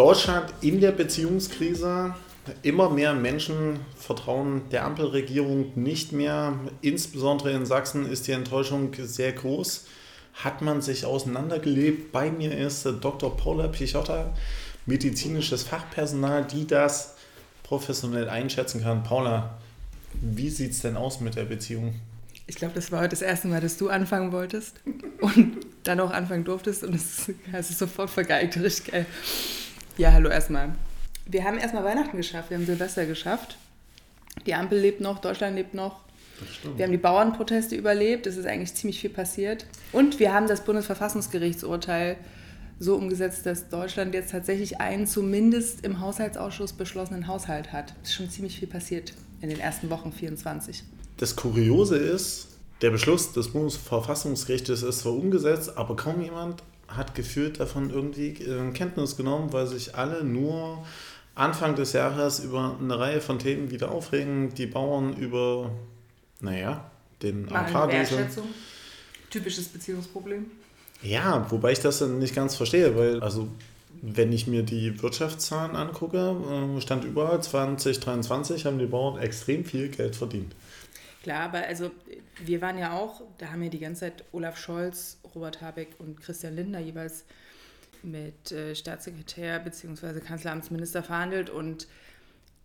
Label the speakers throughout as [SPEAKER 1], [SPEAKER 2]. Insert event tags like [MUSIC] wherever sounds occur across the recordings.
[SPEAKER 1] Deutschland in der Beziehungskrise. Immer mehr Menschen vertrauen der Ampelregierung nicht mehr. Insbesondere in Sachsen ist die Enttäuschung sehr groß. Hat man sich auseinandergelebt? Bei mir ist Dr. Paula Pichotta, medizinisches Fachpersonal, die das professionell einschätzen kann. Paula, wie sieht es denn aus mit der Beziehung?
[SPEAKER 2] Ich glaube, das war heute das erste Mal, dass du anfangen wolltest und dann auch anfangen durftest und es hast [LAUGHS] es sofort vergeigt, richtig geil. Ja, hallo erstmal. Wir haben erstmal Weihnachten geschafft, wir haben Silvester geschafft. Die Ampel lebt noch, Deutschland lebt noch. Wir haben die Bauernproteste überlebt, es ist eigentlich ziemlich viel passiert. Und wir haben das Bundesverfassungsgerichtsurteil so umgesetzt, dass Deutschland jetzt tatsächlich einen zumindest im Haushaltsausschuss beschlossenen Haushalt hat. Es ist schon ziemlich viel passiert in den ersten Wochen 24.
[SPEAKER 1] Das Kuriose ist, der Beschluss des Bundesverfassungsgerichtes ist zwar umgesetzt, aber kaum jemand hat gefühlt davon irgendwie äh, Kenntnis genommen, weil sich alle nur Anfang des Jahres über eine Reihe von Themen wieder aufregen. Die Bauern über, naja, den
[SPEAKER 2] Agrardiesel. Typisches Beziehungsproblem.
[SPEAKER 1] Ja, wobei ich das dann nicht ganz verstehe, weil, also, wenn ich mir die Wirtschaftszahlen angucke, äh, stand überall 2023 haben die Bauern extrem viel Geld verdient.
[SPEAKER 2] Klar, aber also wir waren ja auch, da haben ja die ganze Zeit Olaf Scholz, Robert Habeck und Christian Lindner jeweils mit äh, Staatssekretär bzw. Kanzleramtsminister verhandelt und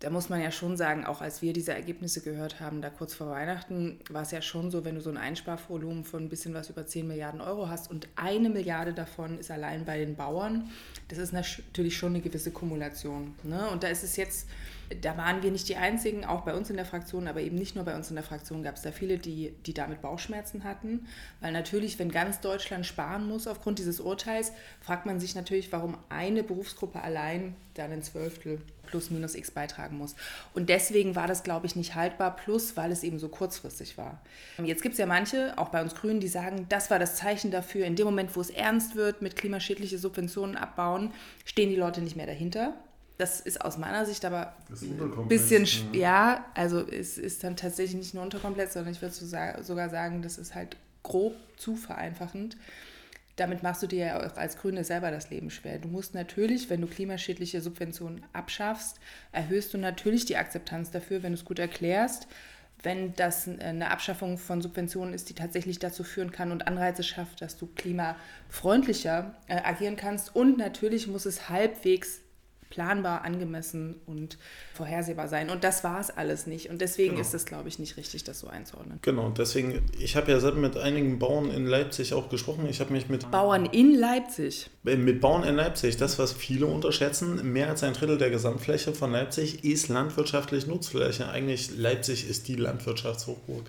[SPEAKER 2] da muss man ja schon sagen, auch als wir diese Ergebnisse gehört haben, da kurz vor Weihnachten, war es ja schon so, wenn du so ein Einsparvolumen von ein bisschen was über 10 Milliarden Euro hast und eine Milliarde davon ist allein bei den Bauern, das ist natürlich schon eine gewisse Kumulation. Ne? Und da ist es jetzt da waren wir nicht die Einzigen, auch bei uns in der Fraktion, aber eben nicht nur bei uns in der Fraktion gab es da viele, die, die damit Bauchschmerzen hatten. Weil natürlich, wenn ganz Deutschland sparen muss aufgrund dieses Urteils, fragt man sich natürlich, warum eine Berufsgruppe allein dann ein Zwölftel plus minus x beitragen muss. Und deswegen war das, glaube ich, nicht haltbar, plus weil es eben so kurzfristig war. Jetzt gibt es ja manche, auch bei uns Grünen, die sagen, das war das Zeichen dafür, in dem Moment, wo es ernst wird mit klimaschädliche Subventionen abbauen, stehen die Leute nicht mehr dahinter. Das ist aus meiner Sicht aber ein bisschen, ja. ja, also es ist dann tatsächlich nicht nur unterkomplett, sondern ich würde sogar sagen, das ist halt grob zu vereinfachend. Damit machst du dir ja auch als Grüne selber das Leben schwer. Du musst natürlich, wenn du klimaschädliche Subventionen abschaffst, erhöhst du natürlich die Akzeptanz dafür, wenn du es gut erklärst. Wenn das eine Abschaffung von Subventionen ist, die tatsächlich dazu führen kann und Anreize schafft, dass du klimafreundlicher äh, agieren kannst. Und natürlich muss es halbwegs planbar, angemessen und vorhersehbar sein. Und das war es alles nicht. Und deswegen genau. ist es, glaube ich, nicht richtig, das so einzuordnen.
[SPEAKER 1] Genau, deswegen, ich habe ja selbst mit einigen Bauern in Leipzig auch gesprochen. Ich habe mich mit...
[SPEAKER 2] Bauern in Leipzig?
[SPEAKER 1] Äh, mit Bauern in Leipzig. Das, was viele unterschätzen, mehr als ein Drittel der Gesamtfläche von Leipzig ist landwirtschaftlich Nutzfläche. Eigentlich Leipzig ist die Landwirtschaftshochburg.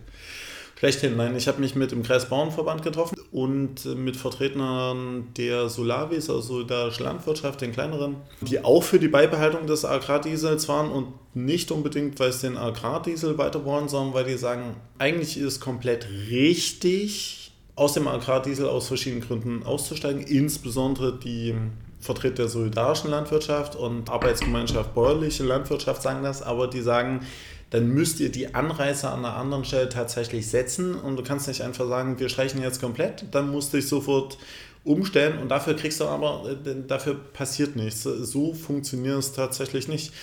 [SPEAKER 1] Schlechthin, nein. Ich habe mich mit dem Kreis Bauernverband getroffen und mit Vertretern der Solavis, also der Landwirtschaft, den kleineren, die auch für die Beibehaltung des Agrardiesels waren und nicht unbedingt, weil es den Agrardiesel weiter wollen, sondern weil die sagen, eigentlich ist es komplett richtig, aus dem Agrardiesel aus verschiedenen Gründen auszusteigen, insbesondere die Vertreter der solidarischen Landwirtschaft und Arbeitsgemeinschaft bäuerliche Landwirtschaft sagen das, aber die sagen, dann müsst ihr die Anreize an einer anderen Stelle tatsächlich setzen und du kannst nicht einfach sagen, wir streichen jetzt komplett, dann musst du dich sofort umstellen und dafür kriegst du aber, äh, dafür passiert nichts. So funktioniert es tatsächlich nicht.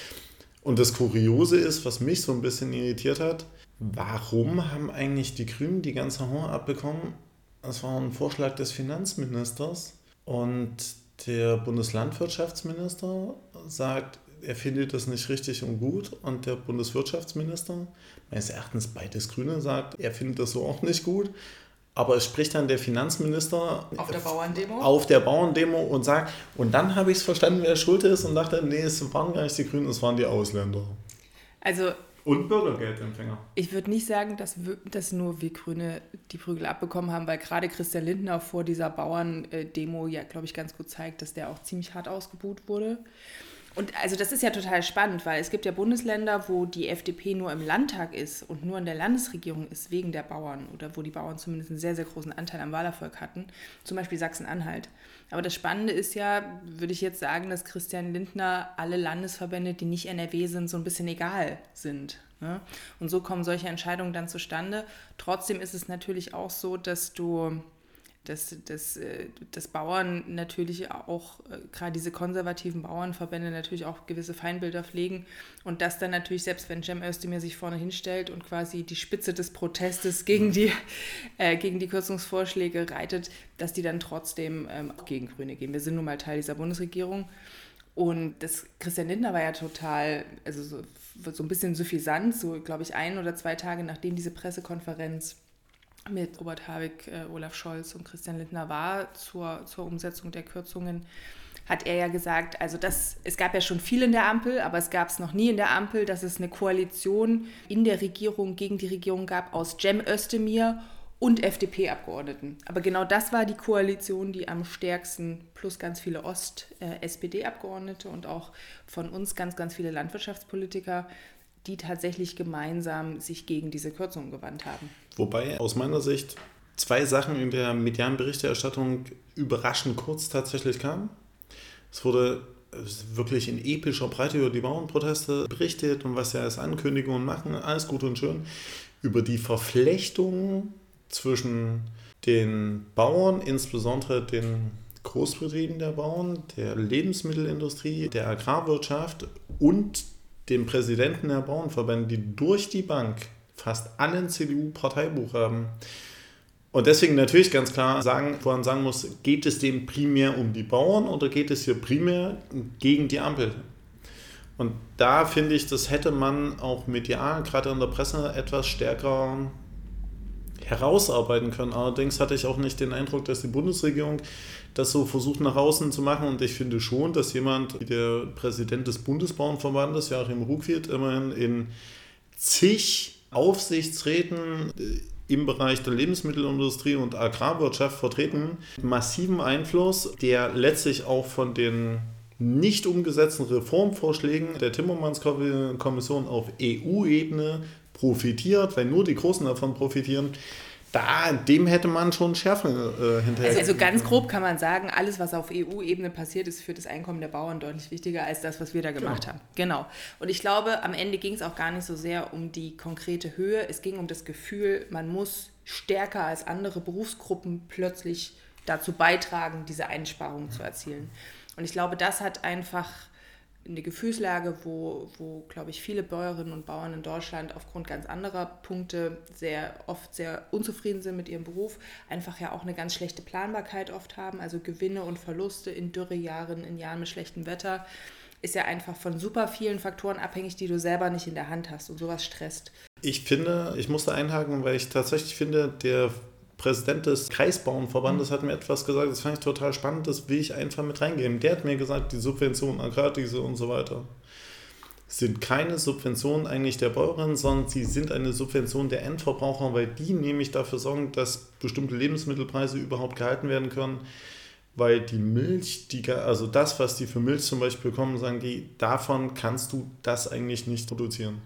[SPEAKER 1] Und das Kuriose ist, was mich so ein bisschen irritiert hat, warum haben eigentlich die Grünen die ganze Horn abbekommen? Das war ein Vorschlag des Finanzministers und der Bundeslandwirtschaftsminister sagt, er findet das nicht richtig und gut und der Bundeswirtschaftsminister, meines Erachtens beides Grüne, sagt, er findet das so auch nicht gut. Aber es spricht dann der Finanzminister
[SPEAKER 2] auf der Bauerndemo,
[SPEAKER 1] auf der Bauerndemo und sagt, und dann habe ich es verstanden, wer schuld ist und dachte, nee, es waren gar nicht die Grünen, es waren die Ausländer.
[SPEAKER 2] Also
[SPEAKER 1] und Bürgergeldempfänger.
[SPEAKER 2] Ich würde nicht sagen, dass, dass nur wir Grüne die Prügel abbekommen haben, weil gerade Christian Lindner vor dieser Bauerndemo ja, glaube ich, ganz gut zeigt, dass der auch ziemlich hart ausgebuht wurde. Und also das ist ja total spannend, weil es gibt ja Bundesländer, wo die FDP nur im Landtag ist und nur in der Landesregierung ist wegen der Bauern oder wo die Bauern zumindest einen sehr, sehr großen Anteil am Wahlerfolg hatten, zum Beispiel Sachsen-Anhalt. Aber das Spannende ist ja, würde ich jetzt sagen, dass Christian Lindner alle Landesverbände, die nicht NRW sind, so ein bisschen egal sind. Ne? Und so kommen solche Entscheidungen dann zustande. Trotzdem ist es natürlich auch so, dass du dass, dass, äh, dass Bauern natürlich auch, äh, gerade diese konservativen Bauernverbände natürlich auch gewisse Feindbilder pflegen und dass dann natürlich, selbst wenn Cem Özdemir sich vorne hinstellt und quasi die Spitze des Protestes gegen die, äh, gegen die Kürzungsvorschläge reitet, dass die dann trotzdem ähm, auch gegen Grüne gehen. Wir sind nun mal Teil dieser Bundesregierung. Und das Christian Lindner war ja total, also so, so ein bisschen suffisant, so glaube ich ein oder zwei Tage nachdem diese Pressekonferenz mit Robert Habeck, äh, Olaf Scholz und Christian Lindner war zur, zur Umsetzung der Kürzungen, hat er ja gesagt, also das, es gab ja schon viel in der Ampel, aber es gab es noch nie in der Ampel, dass es eine Koalition in der Regierung gegen die Regierung gab aus Cem Özdemir und FDP-Abgeordneten. Aber genau das war die Koalition, die am stärksten, plus ganz viele Ost-SPD-Abgeordnete äh, und auch von uns ganz, ganz viele Landwirtschaftspolitiker die tatsächlich gemeinsam sich gegen diese Kürzungen gewandt haben.
[SPEAKER 1] Wobei aus meiner Sicht zwei Sachen in der medialen Berichterstattung überraschend kurz tatsächlich kamen. Es wurde wirklich in epischer Breite über die Bauernproteste berichtet und was sie als Ankündigungen machen, alles gut und schön. Über die Verflechtung zwischen den Bauern, insbesondere den Großbetrieben der Bauern, der Lebensmittelindustrie, der Agrarwirtschaft und dem Präsidenten der Bauernverbände, die durch die Bank fast alle ein CDU-Parteibuch haben. Und deswegen natürlich ganz klar sagen, wo man sagen muss, geht es dem primär um die Bauern oder geht es hier primär gegen die Ampel? Und da finde ich, das hätte man auch medial, gerade in der Presse, etwas stärker herausarbeiten können. Allerdings hatte ich auch nicht den Eindruck, dass die Bundesregierung das so versucht nach außen zu machen. Und ich finde schon, dass jemand wie der Präsident des Bundesbauernverbandes, Joachim Ruckwied, immerhin in zig Aufsichtsräten äh, im Bereich der Lebensmittelindustrie und Agrarwirtschaft vertreten, massiven Einfluss, der letztlich auch von den nicht umgesetzten Reformvorschlägen der Timmermans-Kommission auf EU-Ebene profitiert, weil nur die Großen davon profitieren da, dem hätte man schon schärfer äh, hinterher.
[SPEAKER 2] Also, also, ganz grob kann man sagen, alles, was auf EU-Ebene passiert, ist für das Einkommen der Bauern deutlich wichtiger als das, was wir da gemacht genau. haben. Genau. Und ich glaube, am Ende ging es auch gar nicht so sehr um die konkrete Höhe. Es ging um das Gefühl, man muss stärker als andere Berufsgruppen plötzlich dazu beitragen, diese Einsparungen zu erzielen. Und ich glaube, das hat einfach eine Gefühlslage, wo, wo glaube ich, viele Bäuerinnen und Bauern in Deutschland aufgrund ganz anderer Punkte sehr oft sehr unzufrieden sind mit ihrem Beruf, einfach ja auch eine ganz schlechte Planbarkeit oft haben, also Gewinne und Verluste in Dürrejahren, in Jahren mit schlechtem Wetter, ist ja einfach von super vielen Faktoren abhängig, die du selber nicht in der Hand hast und sowas stresst.
[SPEAKER 1] Ich finde, ich musste einhaken, weil ich tatsächlich finde, der Präsident des Kreisbauernverbandes hat mir etwas gesagt, das fand ich total spannend, das will ich einfach mit reingeben. Der hat mir gesagt, die Subventionen, Agrardiesel und so weiter, sind keine Subventionen eigentlich der Bäuerin, sondern sie sind eine Subvention der Endverbraucher, weil die nämlich dafür sorgen, dass bestimmte Lebensmittelpreise überhaupt gehalten werden können, weil die Milch, die, also das, was die für Milch zum Beispiel bekommen, sagen die, davon kannst du das eigentlich nicht produzieren.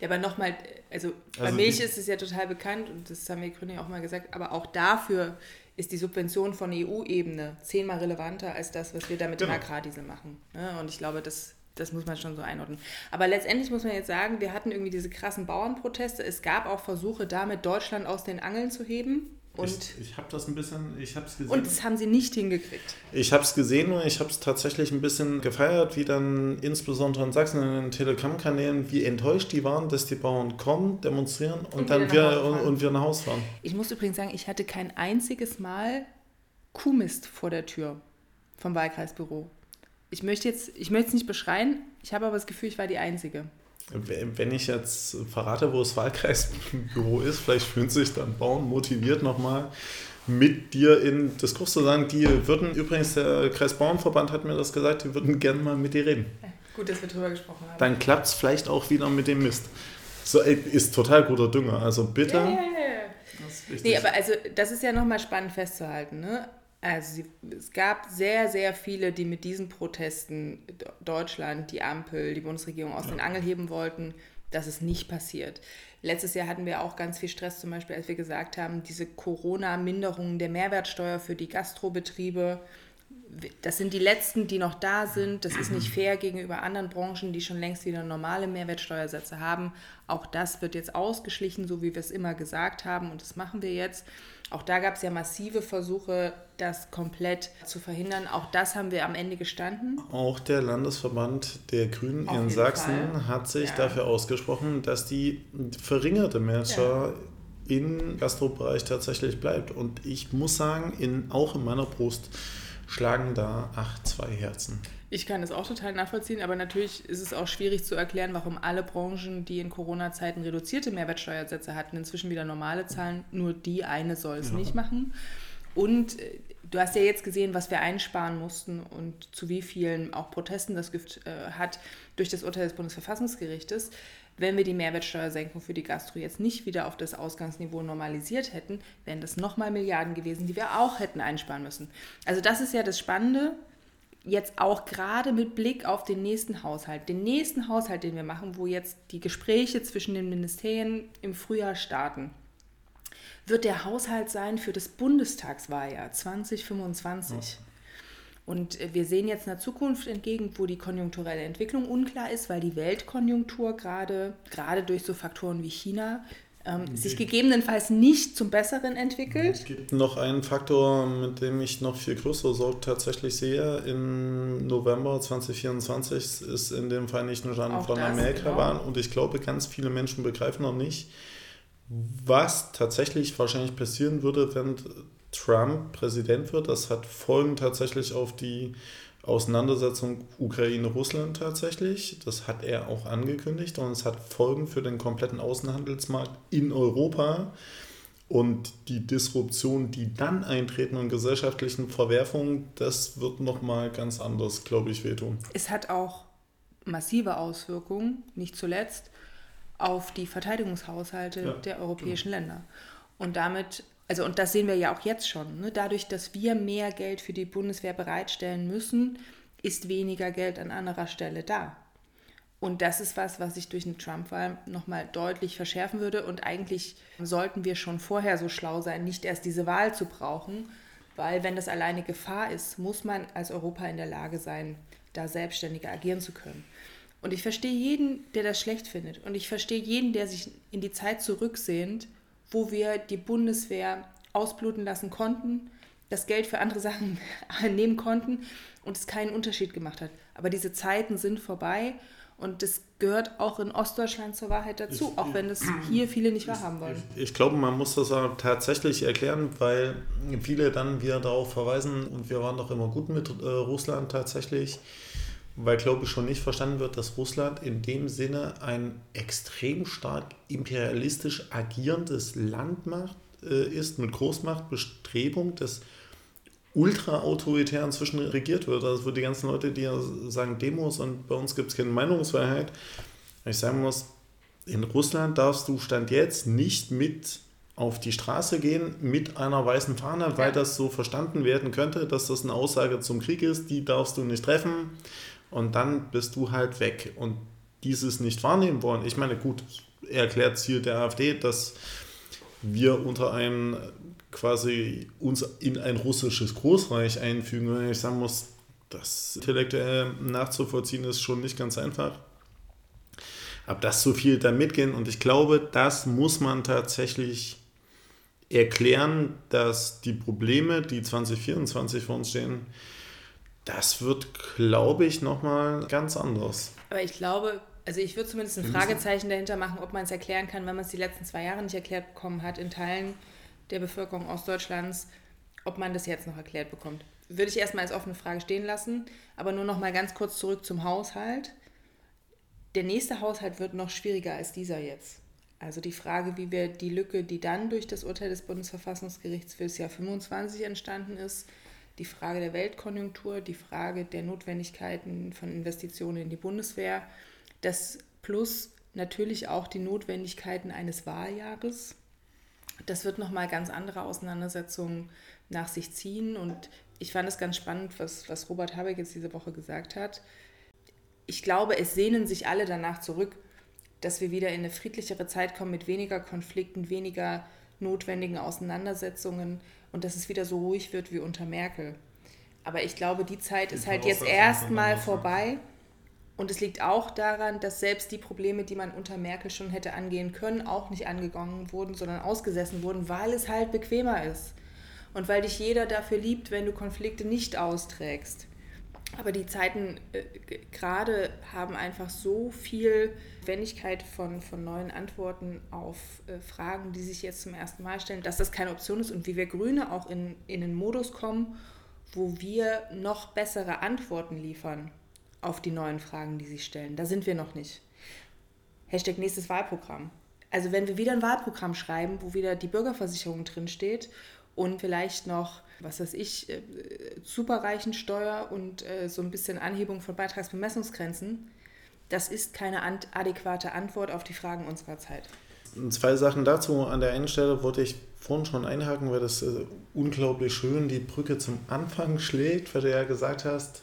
[SPEAKER 2] Ja, aber nochmal, also, also bei Milch ist es ja total bekannt und das haben wir Grüne ja auch mal gesagt, aber auch dafür ist die Subvention von EU-Ebene zehnmal relevanter als das, was wir da mit genau. dem Agrardiesel machen. Ne? Und ich glaube, das, das muss man schon so einordnen. Aber letztendlich muss man jetzt sagen, wir hatten irgendwie diese krassen Bauernproteste. Es gab auch Versuche, damit Deutschland aus den Angeln zu heben.
[SPEAKER 1] Und ich, ich habe das ein bisschen, ich habe es
[SPEAKER 2] gesehen. Und das haben sie nicht hingekriegt.
[SPEAKER 1] Ich habe es gesehen und ich habe es tatsächlich ein bisschen gefeiert, wie dann insbesondere in Sachsen in den Telegram-Kanälen, wie enttäuscht die waren, dass die Bauern kommen, demonstrieren und, und dann wir, und, und, wir nach Hause fahren.
[SPEAKER 2] Ich muss übrigens sagen, ich hatte kein einziges Mal Kuhmist vor der Tür vom Wahlkreisbüro. Ich möchte jetzt, ich möchte es nicht beschreien, ich habe aber das Gefühl, ich war die Einzige.
[SPEAKER 1] Wenn ich jetzt verrate, wo das Wahlkreisbüro ist, vielleicht fühlen sich dann Bauern motiviert nochmal mit dir in Diskurs zu sagen. Die würden, übrigens, der Kreisbauernverband hat mir das gesagt, die würden gerne mal mit dir reden.
[SPEAKER 2] Gut, dass wir drüber gesprochen haben.
[SPEAKER 1] Dann klappt es vielleicht auch wieder mit dem Mist. So, ist total guter Dünger, also bitte. Ja, ja,
[SPEAKER 2] ja. Nee, aber also das ist ja nochmal spannend festzuhalten. Ne? Also sie, es gab sehr, sehr viele, die mit diesen Protesten Deutschland, die Ampel, die Bundesregierung aus ja. den Angeln heben wollten. Das ist nicht passiert. Letztes Jahr hatten wir auch ganz viel Stress, zum Beispiel, als wir gesagt haben, diese Corona-Minderung der Mehrwertsteuer für die Gastrobetriebe. Das sind die letzten, die noch da sind. Das ist nicht fair gegenüber anderen Branchen, die schon längst wieder normale Mehrwertsteuersätze haben. Auch das wird jetzt ausgeschlichen, so wie wir es immer gesagt haben. Und das machen wir jetzt. Auch da gab es ja massive Versuche, das komplett zu verhindern. Auch das haben wir am Ende gestanden.
[SPEAKER 1] Auch der Landesverband der Grünen Auf in Sachsen Fall. hat sich ja. dafür ausgesprochen, dass die verringerte Mehrwertsteuer ja. im Gastrobereich tatsächlich bleibt. Und ich muss sagen, in, auch in meiner Brust schlagen da acht, zwei Herzen.
[SPEAKER 2] Ich kann das auch total nachvollziehen, aber natürlich ist es auch schwierig zu erklären, warum alle Branchen, die in Corona-Zeiten reduzierte Mehrwertsteuersätze hatten, inzwischen wieder normale zahlen. Nur die eine soll es ja. nicht machen. Und äh, du hast ja jetzt gesehen, was wir einsparen mussten und zu wie vielen auch Protesten das Gift äh, hat durch das Urteil des Bundesverfassungsgerichtes. Wenn wir die Mehrwertsteuersenkung für die Gastro jetzt nicht wieder auf das Ausgangsniveau normalisiert hätten, wären das nochmal Milliarden gewesen, die wir auch hätten einsparen müssen. Also das ist ja das Spannende jetzt auch gerade mit Blick auf den nächsten Haushalt, den nächsten Haushalt, den wir machen, wo jetzt die Gespräche zwischen den Ministerien im Frühjahr starten, wird der Haushalt sein für das Bundestagswahljahr 2025. Ja. Und äh, wir sehen jetzt einer Zukunft entgegen, wo die konjunkturelle Entwicklung unklar ist, weil die Weltkonjunktur gerade, gerade durch so Faktoren wie China ähm, sich gegebenenfalls nicht zum Besseren entwickelt.
[SPEAKER 1] Es gibt noch einen Faktor, mit dem ich noch viel größere Sorge tatsächlich sehe. Im November 2024 ist in den Vereinigten Staaten von Amerika genau. waren und ich glaube, ganz viele Menschen begreifen noch nicht, was tatsächlich wahrscheinlich passieren würde, wenn Trump Präsident wird. Das hat Folgen tatsächlich auf die Auseinandersetzung Ukraine-Russland tatsächlich. Das hat er auch angekündigt und es hat Folgen für den kompletten Außenhandelsmarkt in Europa. Und die Disruption, die dann eintreten und gesellschaftlichen Verwerfungen, das wird nochmal ganz anders, glaube ich, wehtun.
[SPEAKER 2] Es hat auch massive Auswirkungen, nicht zuletzt, auf die Verteidigungshaushalte ja, der europäischen ja. Länder. Und damit also und das sehen wir ja auch jetzt schon, ne? dadurch, dass wir mehr Geld für die Bundeswehr bereitstellen müssen, ist weniger Geld an anderer Stelle da. Und das ist was, was sich durch eine Trump-Wahl nochmal deutlich verschärfen würde. Und eigentlich sollten wir schon vorher so schlau sein, nicht erst diese Wahl zu brauchen, weil wenn das alleine Gefahr ist, muss man als Europa in der Lage sein, da selbstständiger agieren zu können. Und ich verstehe jeden, der das schlecht findet. Und ich verstehe jeden, der sich in die Zeit zurücksehnt wo wir die Bundeswehr ausbluten lassen konnten, das Geld für andere Sachen [LAUGHS] nehmen konnten und es keinen Unterschied gemacht hat. Aber diese Zeiten sind vorbei und das gehört auch in Ostdeutschland zur Wahrheit dazu, ich, auch wenn es hier viele nicht wahrhaben wollen.
[SPEAKER 1] Ich, ich, glaube, man muss das auch tatsächlich erklären, weil viele dann wieder darauf verweisen und wir waren doch immer gut mit äh, Russland tatsächlich weil, glaube ich, schon nicht verstanden wird, dass Russland in dem Sinne ein extrem stark imperialistisch agierendes Land macht, äh, ist, mit Großmachtbestrebung, das ultra-autoritär inzwischen regiert wird. Also für die ganzen Leute, die ja sagen Demos und bei uns gibt es keine Meinungsfreiheit, ich sagen muss, in Russland darfst du Stand jetzt nicht mit auf die Straße gehen mit einer weißen Fahne, weil das so verstanden werden könnte, dass das eine Aussage zum Krieg ist, die darfst du nicht treffen und dann bist du halt weg. Und dieses nicht wahrnehmen wollen, ich meine, gut, erklärt Ziel der AfD, dass wir unter einem quasi uns in ein russisches Großreich einfügen. Und ich sagen muss, das intellektuell nachzuvollziehen ist schon nicht ganz einfach. Aber das so viel da mitgehen und ich glaube, das muss man tatsächlich erklären, dass die Probleme, die 2024 vor uns stehen, das wird, glaube ich, nochmal ganz anders.
[SPEAKER 2] Aber ich glaube, also ich würde zumindest ein Fragezeichen dahinter machen, ob man es erklären kann, wenn man es die letzten zwei Jahre nicht erklärt bekommen hat in Teilen der Bevölkerung Ostdeutschlands, ob man das jetzt noch erklärt bekommt. Würde ich erstmal als offene Frage stehen lassen, aber nur noch mal ganz kurz zurück zum Haushalt. Der nächste Haushalt wird noch schwieriger als dieser jetzt. Also die Frage, wie wir die Lücke, die dann durch das Urteil des Bundesverfassungsgerichts für das Jahr 25 entstanden ist, die Frage der Weltkonjunktur, die Frage der Notwendigkeiten von Investitionen in die Bundeswehr, das plus natürlich auch die Notwendigkeiten eines Wahljahres. Das wird nochmal ganz andere Auseinandersetzungen nach sich ziehen. Und ich fand es ganz spannend, was, was Robert Habeck jetzt diese Woche gesagt hat. Ich glaube, es sehnen sich alle danach zurück, dass wir wieder in eine friedlichere Zeit kommen mit weniger Konflikten, weniger notwendigen Auseinandersetzungen, und dass es wieder so ruhig wird wie unter Merkel. Aber ich glaube, die Zeit ist halt jetzt erstmal vorbei. Und es liegt auch daran, dass selbst die Probleme, die man unter Merkel schon hätte angehen können, auch nicht angegangen wurden, sondern ausgesessen wurden, weil es halt bequemer ist. Und weil dich jeder dafür liebt, wenn du Konflikte nicht austrägst. Aber die Zeiten äh, gerade haben einfach so viel Wendigkeit von, von neuen Antworten auf äh, Fragen, die sich jetzt zum ersten Mal stellen, dass das keine Option ist und wie wir Grüne auch in, in einen Modus kommen, wo wir noch bessere Antworten liefern auf die neuen Fragen, die sich stellen. Da sind wir noch nicht. Hashtag nächstes Wahlprogramm. Also wenn wir wieder ein Wahlprogramm schreiben, wo wieder die Bürgerversicherung drinsteht und vielleicht noch, was weiß ich, äh, Superreichensteuer und äh, so ein bisschen Anhebung von Beitragsbemessungsgrenzen, das ist keine adäquate Antwort auf die Fragen unserer Zeit.
[SPEAKER 1] Zwei Sachen dazu. An der einen Stelle wollte ich vorhin schon einhaken, weil das äh, unglaublich schön die Brücke zum Anfang schlägt, weil du ja gesagt hast,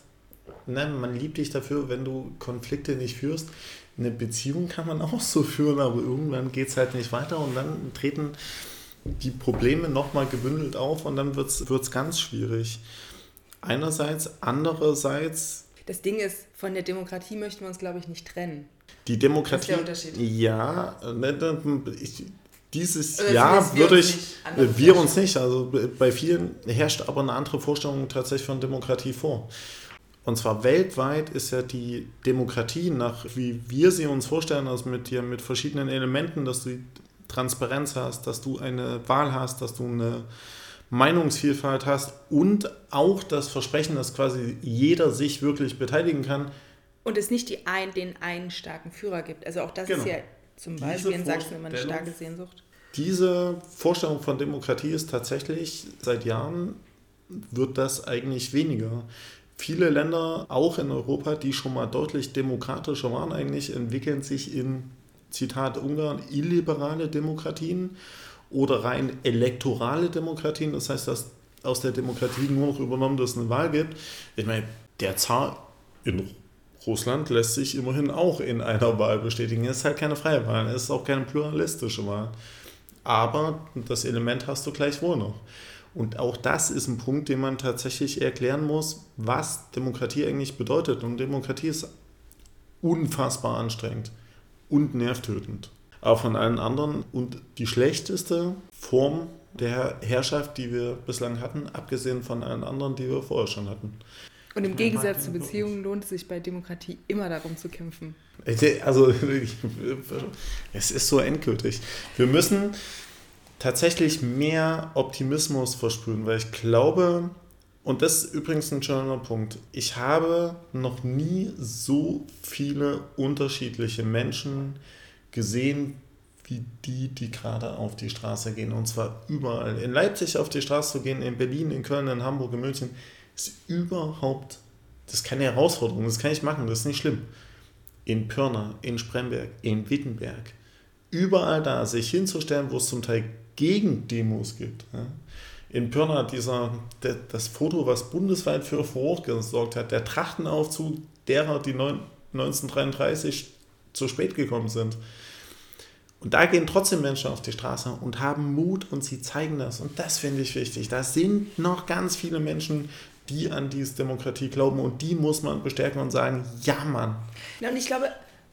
[SPEAKER 1] ne, man liebt dich dafür, wenn du Konflikte nicht führst. Eine Beziehung kann man auch so führen, aber irgendwann geht es halt nicht weiter und dann treten die Probleme nochmal gebündelt auf und dann wird es ganz schwierig. Einerseits, andererseits.
[SPEAKER 2] Das Ding ist, von der Demokratie möchten wir uns, glaube ich, nicht trennen.
[SPEAKER 1] Die Demokratie. Das ist der Unterschied. Ja, ne, ich, dieses Oder Jahr würde ich, uns wir uns nicht, also bei vielen herrscht aber eine andere Vorstellung tatsächlich von Demokratie vor. Und zwar weltweit ist ja die Demokratie nach, wie wir sie uns vorstellen, also mit, dir, mit verschiedenen Elementen, dass du Transparenz hast, dass du eine Wahl hast, dass du eine Meinungsvielfalt hast und auch das Versprechen, dass quasi jeder sich wirklich beteiligen kann.
[SPEAKER 2] Und es nicht die ein, den einen starken Führer gibt. Also auch das genau. ist ja zum Beispiel in Sachsen immer eine starke Sehnsucht.
[SPEAKER 1] Diese Vorstellung von Demokratie ist tatsächlich seit Jahren wird das eigentlich weniger viele Länder, auch in Europa, die schon mal deutlich demokratischer waren, eigentlich entwickeln sich in, Zitat Ungarn, illiberale Demokratien oder rein elektorale Demokratien. Das heißt, dass aus der Demokratie nur noch übernommen, dass es eine Wahl gibt. Ich meine, der Zar in Russland lässt sich immerhin auch in einer Wahl bestätigen. Es ist halt keine freie Wahl, es ist auch keine pluralistische Wahl. Aber das Element hast du gleichwohl noch. Und auch das ist ein Punkt, den man tatsächlich erklären muss, was Demokratie eigentlich bedeutet. Und Demokratie ist unfassbar anstrengend und nervtötend. Aber von allen anderen und die schlechteste Form der Herrschaft, die wir bislang hatten, abgesehen von allen anderen, die wir vorher schon hatten.
[SPEAKER 2] Und im Gegensatz zu Beziehungen lohnt es sich bei Demokratie immer darum zu kämpfen.
[SPEAKER 1] Also, [LAUGHS] es ist so endgültig. Wir müssen tatsächlich mehr Optimismus versprühen, weil ich glaube, und das ist übrigens ein schöner Punkt, ich habe noch nie so viele unterschiedliche Menschen gesehen, wie die, die gerade auf die Straße gehen. Und zwar überall. In Leipzig auf die Straße zu gehen, in Berlin, in Köln, in Hamburg, in München, ist überhaupt, das ist keine Herausforderung, das kann ich machen, das ist nicht schlimm. In Pirna, in Spremberg, in Wittenberg, überall da sich hinzustellen, wo es zum Teil Gegendemos gibt. In Pirna dieser, das Foto, was bundesweit für Furore gesorgt hat, der Trachtenaufzug derer, die 1933 zu spät gekommen sind. Und da gehen trotzdem Menschen auf die Straße und haben Mut und sie zeigen das. Und das finde ich wichtig. Da sind noch ganz viele Menschen, die an diese Demokratie glauben und die muss man bestärken und sagen, ja Mann.
[SPEAKER 2] Ja, und ich glaube,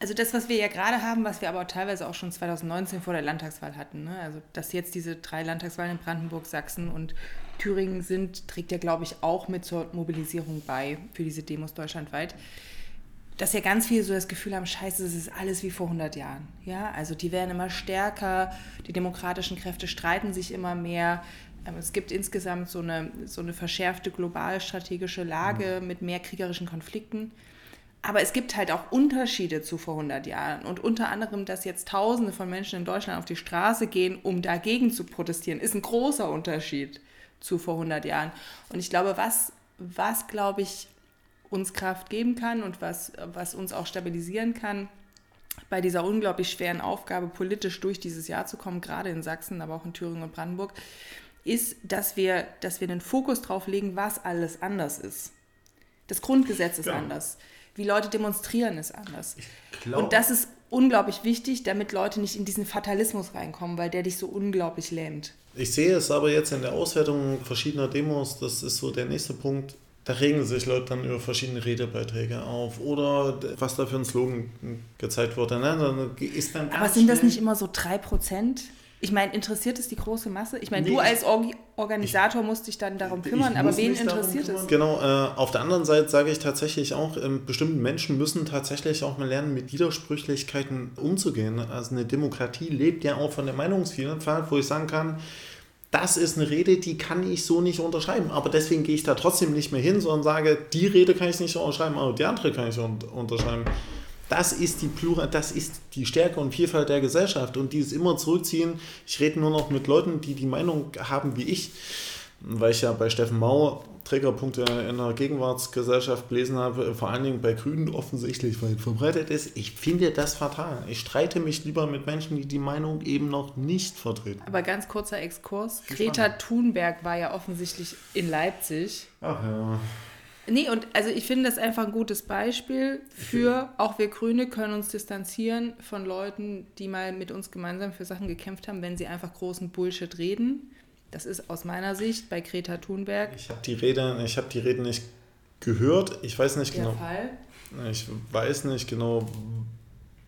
[SPEAKER 2] also das, was wir ja gerade haben, was wir aber teilweise auch schon 2019 vor der Landtagswahl hatten, ne? also dass jetzt diese drei Landtagswahlen in Brandenburg, Sachsen und Thüringen sind, trägt ja, glaube ich, auch mit zur Mobilisierung bei für diese Demos deutschlandweit. Dass ja ganz viele so das Gefühl haben, scheiße, das ist alles wie vor 100 Jahren. Ja, also die werden immer stärker, die demokratischen Kräfte streiten sich immer mehr. Ähm, es gibt insgesamt so eine, so eine verschärfte globalstrategische Lage mit mehr kriegerischen Konflikten. Aber es gibt halt auch Unterschiede zu vor 100 Jahren. Und unter anderem, dass jetzt Tausende von Menschen in Deutschland auf die Straße gehen, um dagegen zu protestieren, ist ein großer Unterschied zu vor 100 Jahren. Und ich glaube, was, was glaube ich, uns Kraft geben kann und was, was uns auch stabilisieren kann, bei dieser unglaublich schweren Aufgabe, politisch durch dieses Jahr zu kommen, gerade in Sachsen, aber auch in Thüringen und Brandenburg, ist, dass wir, dass wir den Fokus drauf legen, was alles anders ist. Das Grundgesetz ist ja. anders wie Leute demonstrieren, ist anders. Und das ist unglaublich wichtig, damit Leute nicht in diesen Fatalismus reinkommen, weil der dich so unglaublich lähmt.
[SPEAKER 1] Ich sehe es aber jetzt in der Auswertung verschiedener Demos, das ist so der nächste Punkt. Da regen sich Leute dann über verschiedene Redebeiträge auf oder was da für ein Slogan gezeigt wurde. Ne?
[SPEAKER 2] Ist dann Aber sind das nicht immer so 3%? Ich meine, interessiert es die große Masse? Ich meine, nee, du als Or Organisator ich, musst dich dann darum kümmern, aber wen interessiert es?
[SPEAKER 1] Genau, äh, auf der anderen Seite sage ich tatsächlich auch, äh, bestimmte Menschen müssen tatsächlich auch mal lernen, mit Widersprüchlichkeiten umzugehen. Also eine Demokratie lebt ja auch von der Meinungsvielfalt, wo ich sagen kann, das ist eine Rede, die kann ich so nicht unterschreiben. Aber deswegen gehe ich da trotzdem nicht mehr hin, sondern sage, die Rede kann ich nicht unterschreiben, aber die andere kann ich unterschreiben. Das ist die Plural, das ist die Stärke und Vielfalt der Gesellschaft und dieses immer zurückziehen. Ich rede nur noch mit Leuten, die die Meinung haben wie ich, weil ich ja bei Steffen Mau Trägerpunkte in der Gegenwartsgesellschaft gelesen habe, vor allen Dingen bei Grünen offensichtlich weit verbreitet ist. Ich finde das fatal. Ich streite mich lieber mit Menschen, die die Meinung eben noch nicht vertreten.
[SPEAKER 2] Aber ganz kurzer Exkurs. Greta Thunberg war ja offensichtlich in Leipzig.
[SPEAKER 1] Ach ja.
[SPEAKER 2] Nee, und also ich finde das einfach ein gutes Beispiel für, auch wir Grüne können uns distanzieren von Leuten, die mal mit uns gemeinsam für Sachen gekämpft haben, wenn sie einfach großen Bullshit reden. Das ist aus meiner Sicht bei Greta Thunberg.
[SPEAKER 1] Ich habe die Rede, ich habe die Rede nicht gehört. Ich weiß nicht genau.
[SPEAKER 2] Fall?
[SPEAKER 1] Ich weiß nicht genau,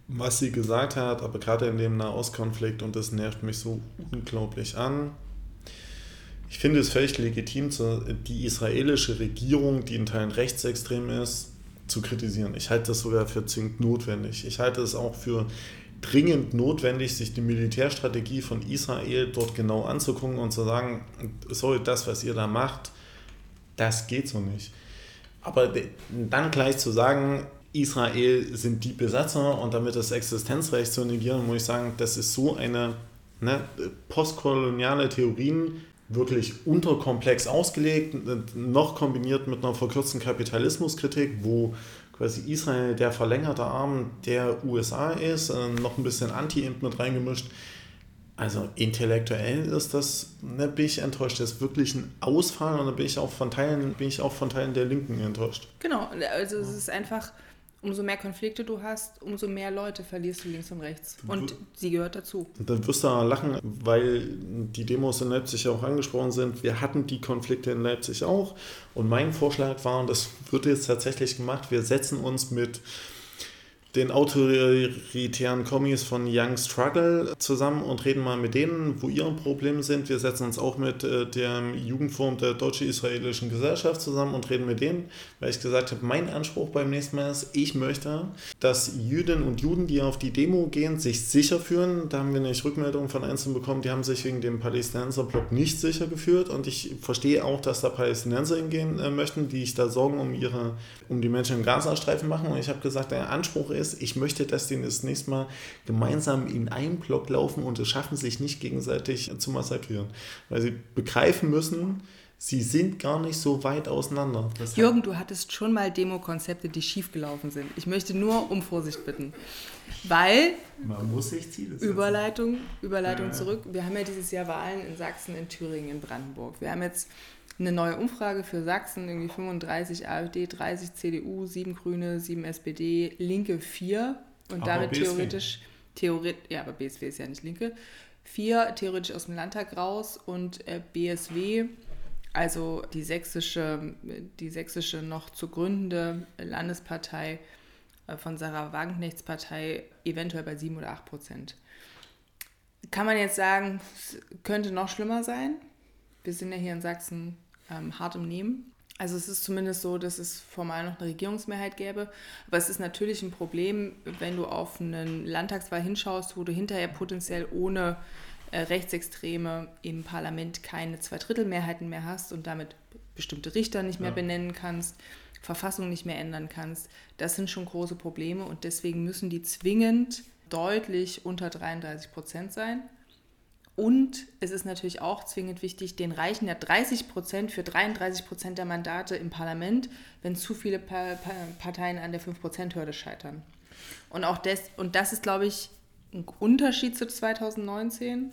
[SPEAKER 1] was sie gesagt hat, aber gerade in dem Nahostkonflikt und das nervt mich so unglaublich an. Ich finde es völlig legitim, die israelische Regierung, die in Teilen rechtsextrem ist, zu kritisieren. Ich halte das sogar für zwingend notwendig. Ich halte es auch für dringend notwendig, sich die Militärstrategie von Israel dort genau anzugucken und zu sagen, sorry, das, was ihr da macht, das geht so nicht. Aber dann gleich zu sagen, Israel sind die Besatzer und damit das Existenzrecht zu negieren, muss ich sagen, das ist so eine ne, postkoloniale Theorien, wirklich unterkomplex ausgelegt, noch kombiniert mit einer verkürzten Kapitalismuskritik, wo quasi Israel der verlängerte Arm der USA ist, äh, noch ein bisschen Anti-Imp mit reingemischt. Also intellektuell ist das, ne, bin ich enttäuscht. Das ist wirklich ein Ausfall und da bin ich auch von Teilen, bin ich auch von Teilen der Linken enttäuscht.
[SPEAKER 2] Genau, also es ist einfach umso mehr Konflikte du hast, umso mehr Leute verlierst du links und rechts. Und sie gehört dazu.
[SPEAKER 1] Dann wirst du lachen, weil die Demos in Leipzig ja auch angesprochen sind. Wir hatten die Konflikte in Leipzig auch. Und mein Vorschlag war, und das wird jetzt tatsächlich gemacht, wir setzen uns mit den autoritären Kommis von Young Struggle zusammen und reden mal mit denen, wo ihre Probleme sind. Wir setzen uns auch mit äh, dem Jugendforum der Deutsche-Israelischen Gesellschaft zusammen und reden mit denen, weil ich gesagt habe, mein Anspruch beim nächsten Mal ist, ich möchte, dass Jüdinnen und Juden, die auf die Demo gehen, sich sicher fühlen. Da haben wir nämlich Rückmeldungen von Einzelnen bekommen, die haben sich wegen dem Palästinenserblock nicht sicher gefühlt und ich verstehe auch, dass da Palästinenser hingehen äh, möchten, die sich da Sorgen um ihre, um die Menschen im Gazastreifen machen und ich habe gesagt, der Anspruch ist, ist, ich möchte, dass die das nächste Mal gemeinsam in einen Block laufen und es schaffen, sich nicht gegenseitig zu massakrieren. Weil sie begreifen müssen, sie sind gar nicht so weit auseinander.
[SPEAKER 2] Das Jürgen, du hattest schon mal Demo-Konzepte, die schiefgelaufen sind. Ich möchte nur um Vorsicht bitten. Weil,
[SPEAKER 1] Man muss sich Ziele
[SPEAKER 2] setzen. Überleitung, Überleitung ja. zurück. Wir haben ja dieses Jahr Wahlen in Sachsen, in Thüringen, in Brandenburg. Wir haben jetzt eine neue Umfrage für Sachsen, irgendwie 35 AfD, 30 CDU, 7 Grüne, 7 SPD, Linke 4 und aber damit BSW. theoretisch, theoretisch, ja, aber BSW ist ja nicht Linke, 4 theoretisch aus dem Landtag raus und äh, BSW, also die sächsische, die sächsische noch zu gründende Landespartei äh, von Sarah Wagenknechts Partei, eventuell bei 7 oder 8 Prozent. Kann man jetzt sagen, es könnte noch schlimmer sein? Wir sind ja hier in Sachsen ähm, hart im Nehmen. Also es ist zumindest so, dass es formal noch eine Regierungsmehrheit gäbe. Aber es ist natürlich ein Problem, wenn du auf einen Landtagswahl hinschaust, wo du hinterher potenziell ohne äh, Rechtsextreme im Parlament keine Zweidrittelmehrheiten mehr hast und damit bestimmte Richter nicht mehr ja. benennen kannst, Verfassung nicht mehr ändern kannst. Das sind schon große Probleme und deswegen müssen die zwingend deutlich unter 33 Prozent sein. Und es ist natürlich auch zwingend wichtig, den reichen ja 30 Prozent für 33 Prozent der Mandate im Parlament, wenn zu viele pa pa Parteien an der 5-Prozent-Hürde scheitern. Und auch das, und das ist, glaube ich, ein Unterschied zu 2019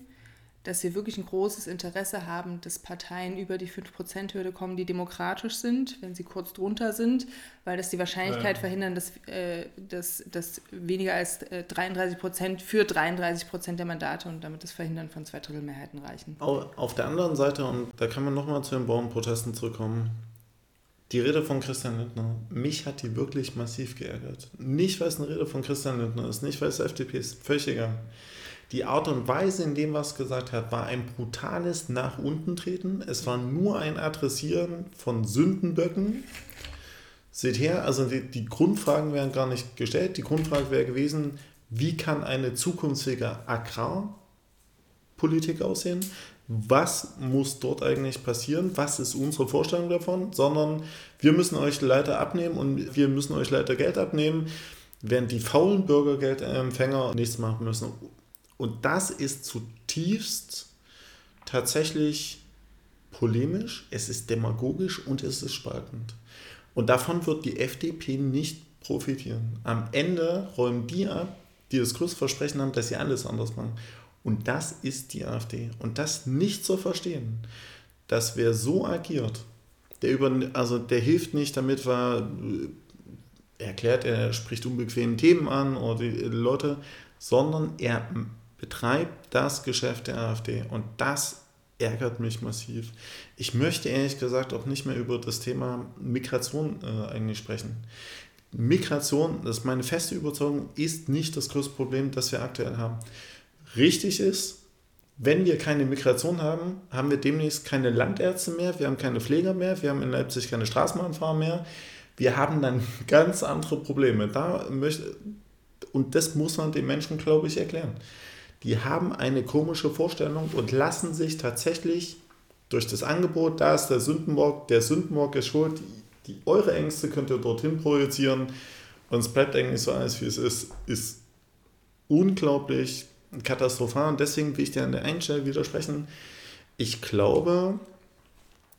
[SPEAKER 2] dass wir wirklich ein großes Interesse haben, dass Parteien über die 5%-Hürde kommen, die demokratisch sind, wenn sie kurz drunter sind, weil das die Wahrscheinlichkeit ja. verhindern, dass, äh, dass, dass weniger als äh, 33 Prozent für 33 Prozent der Mandate und damit das Verhindern von Zweidrittelmehrheiten reichen.
[SPEAKER 1] Auf der anderen Seite, und da kann man nochmal zu den Bauernprotesten zurückkommen, die Rede von Christian Lindner, mich hat die wirklich massiv geärgert. Nicht, weil es eine Rede von Christian Lindner ist, nicht, weil es FDP ist, völlig egal. Die Art und Weise, in dem was gesagt hat, war ein brutales Nach unten treten. Es war nur ein Adressieren von Sündenböcken. Seht her, also die, die Grundfragen wären gar nicht gestellt. Die Grundfrage wäre gewesen, wie kann eine zukunftsfähige Agrarpolitik aussehen? was muss dort eigentlich passieren, was ist unsere Vorstellung davon, sondern wir müssen euch leider abnehmen und wir müssen euch leider Geld abnehmen, während die faulen Bürgergeldempfänger nichts machen müssen. Und das ist zutiefst tatsächlich polemisch, es ist demagogisch und es ist spaltend. Und davon wird die FDP nicht profitieren. Am Ende räumen die ab, die das größte Versprechen haben, dass sie alles anders machen. Und das ist die AfD. Und das nicht zu verstehen, dass wer so agiert, der, über, also der hilft nicht damit, er erklärt, er spricht unbequeme Themen an oder die Leute, sondern er betreibt das Geschäft der AfD. Und das ärgert mich massiv. Ich möchte ehrlich gesagt auch nicht mehr über das Thema Migration äh, eigentlich sprechen. Migration, das ist meine feste Überzeugung, ist nicht das größte Problem, das wir aktuell haben richtig ist, wenn wir keine Migration haben, haben wir demnächst keine Landärzte mehr, wir haben keine Pfleger mehr, wir haben in Leipzig keine Straßenbahnfahrer mehr. Wir haben dann [LAUGHS] ganz andere Probleme. Da möchte, und das muss man den Menschen, glaube ich, erklären. Die haben eine komische Vorstellung und lassen sich tatsächlich durch das Angebot, da ist der Sündenbock, der Sündenbock ist schuld, die, eure Ängste könnt ihr dorthin projizieren und es bleibt eigentlich so alles, wie es ist, ist unglaublich katastrophal. Und deswegen will ich dir an der einen Stelle widersprechen. Ich glaube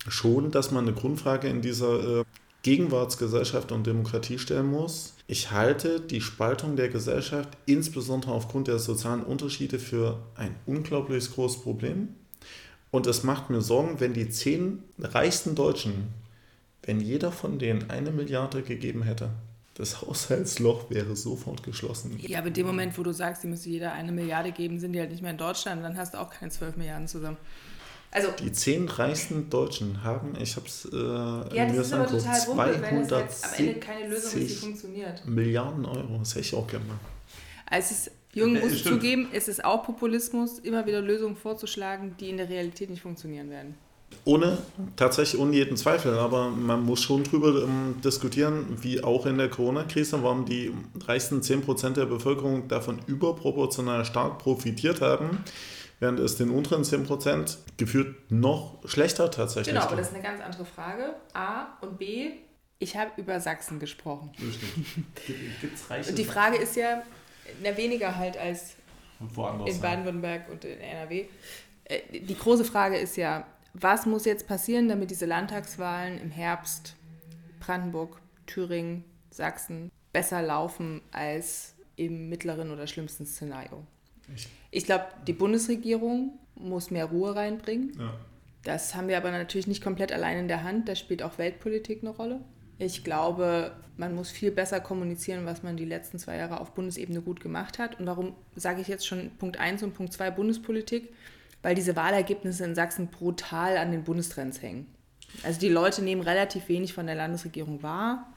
[SPEAKER 1] schon, dass man eine Grundfrage in dieser äh, Gegenwartsgesellschaft und Demokratie stellen muss. Ich halte die Spaltung der Gesellschaft insbesondere aufgrund der sozialen Unterschiede für ein unglaublich großes Problem. Und es macht mir Sorgen, wenn die zehn reichsten Deutschen, wenn jeder von denen eine Milliarde gegeben hätte, das Haushaltsloch wäre sofort geschlossen.
[SPEAKER 2] Ja, aber in dem Moment, wo du sagst, die müsste jeder eine Milliarde geben, sind die halt nicht mehr in Deutschland, dann hast du auch keine 12 Milliarden zusammen.
[SPEAKER 1] Also, die zehn reichsten Deutschen haben, ich habe es äh, ja, das ist aber total wumpe, wenn es halt am Ende keine Lösung ist, die funktioniert. Milliarden Euro, das hätte ich auch gerne mal.
[SPEAKER 2] Also es ist, Jungen muss zugeben, es ist auch Populismus, immer wieder Lösungen vorzuschlagen, die in der Realität nicht funktionieren werden.
[SPEAKER 1] Ohne, tatsächlich ohne jeden Zweifel, aber man muss schon drüber ähm, diskutieren, wie auch in der Corona-Krise, warum die reichsten 10% der Bevölkerung davon überproportional stark profitiert haben, während es den unteren 10% gefühlt noch schlechter tatsächlich
[SPEAKER 2] Genau, aber das ist eine ganz andere Frage. A und B, ich habe über Sachsen gesprochen. Gibt's reiche und die Frage ist ja, na, weniger halt als in Baden-Württemberg und in NRW. Äh, die große Frage ist ja, was muss jetzt passieren, damit diese Landtagswahlen im Herbst Brandenburg, Thüringen, Sachsen besser laufen als im mittleren oder schlimmsten Szenario? Ich, ich glaube, die Bundesregierung muss mehr Ruhe reinbringen. Ja. Das haben wir aber natürlich nicht komplett allein in der Hand. Da spielt auch Weltpolitik eine Rolle. Ich glaube, man muss viel besser kommunizieren, was man die letzten zwei Jahre auf Bundesebene gut gemacht hat. Und warum sage ich jetzt schon Punkt 1 und Punkt 2 Bundespolitik? weil diese Wahlergebnisse in Sachsen brutal an den Bundestrends hängen. Also die Leute nehmen relativ wenig von der Landesregierung wahr.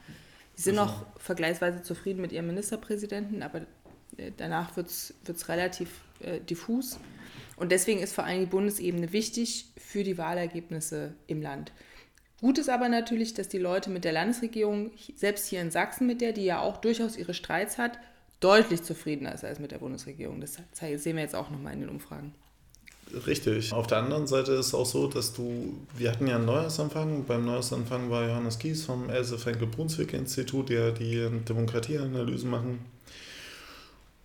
[SPEAKER 2] Sie sind noch vergleichsweise zufrieden mit ihrem Ministerpräsidenten, aber danach wird es relativ äh, diffus. Und deswegen ist vor allem die Bundesebene wichtig für die Wahlergebnisse im Land. Gut ist aber natürlich, dass die Leute mit der Landesregierung, selbst hier in Sachsen mit der, die ja auch durchaus ihre Streits hat, deutlich zufriedener ist als mit der Bundesregierung. Das sehen wir jetzt auch nochmal in den Umfragen.
[SPEAKER 1] Richtig. Auf der anderen Seite ist es auch so, dass du, wir hatten ja einen Neuesanfang, beim Neuesanfang war Johannes Kies vom Else Frenkel-Brunswick-Institut, der die Demokratieanalysen machen.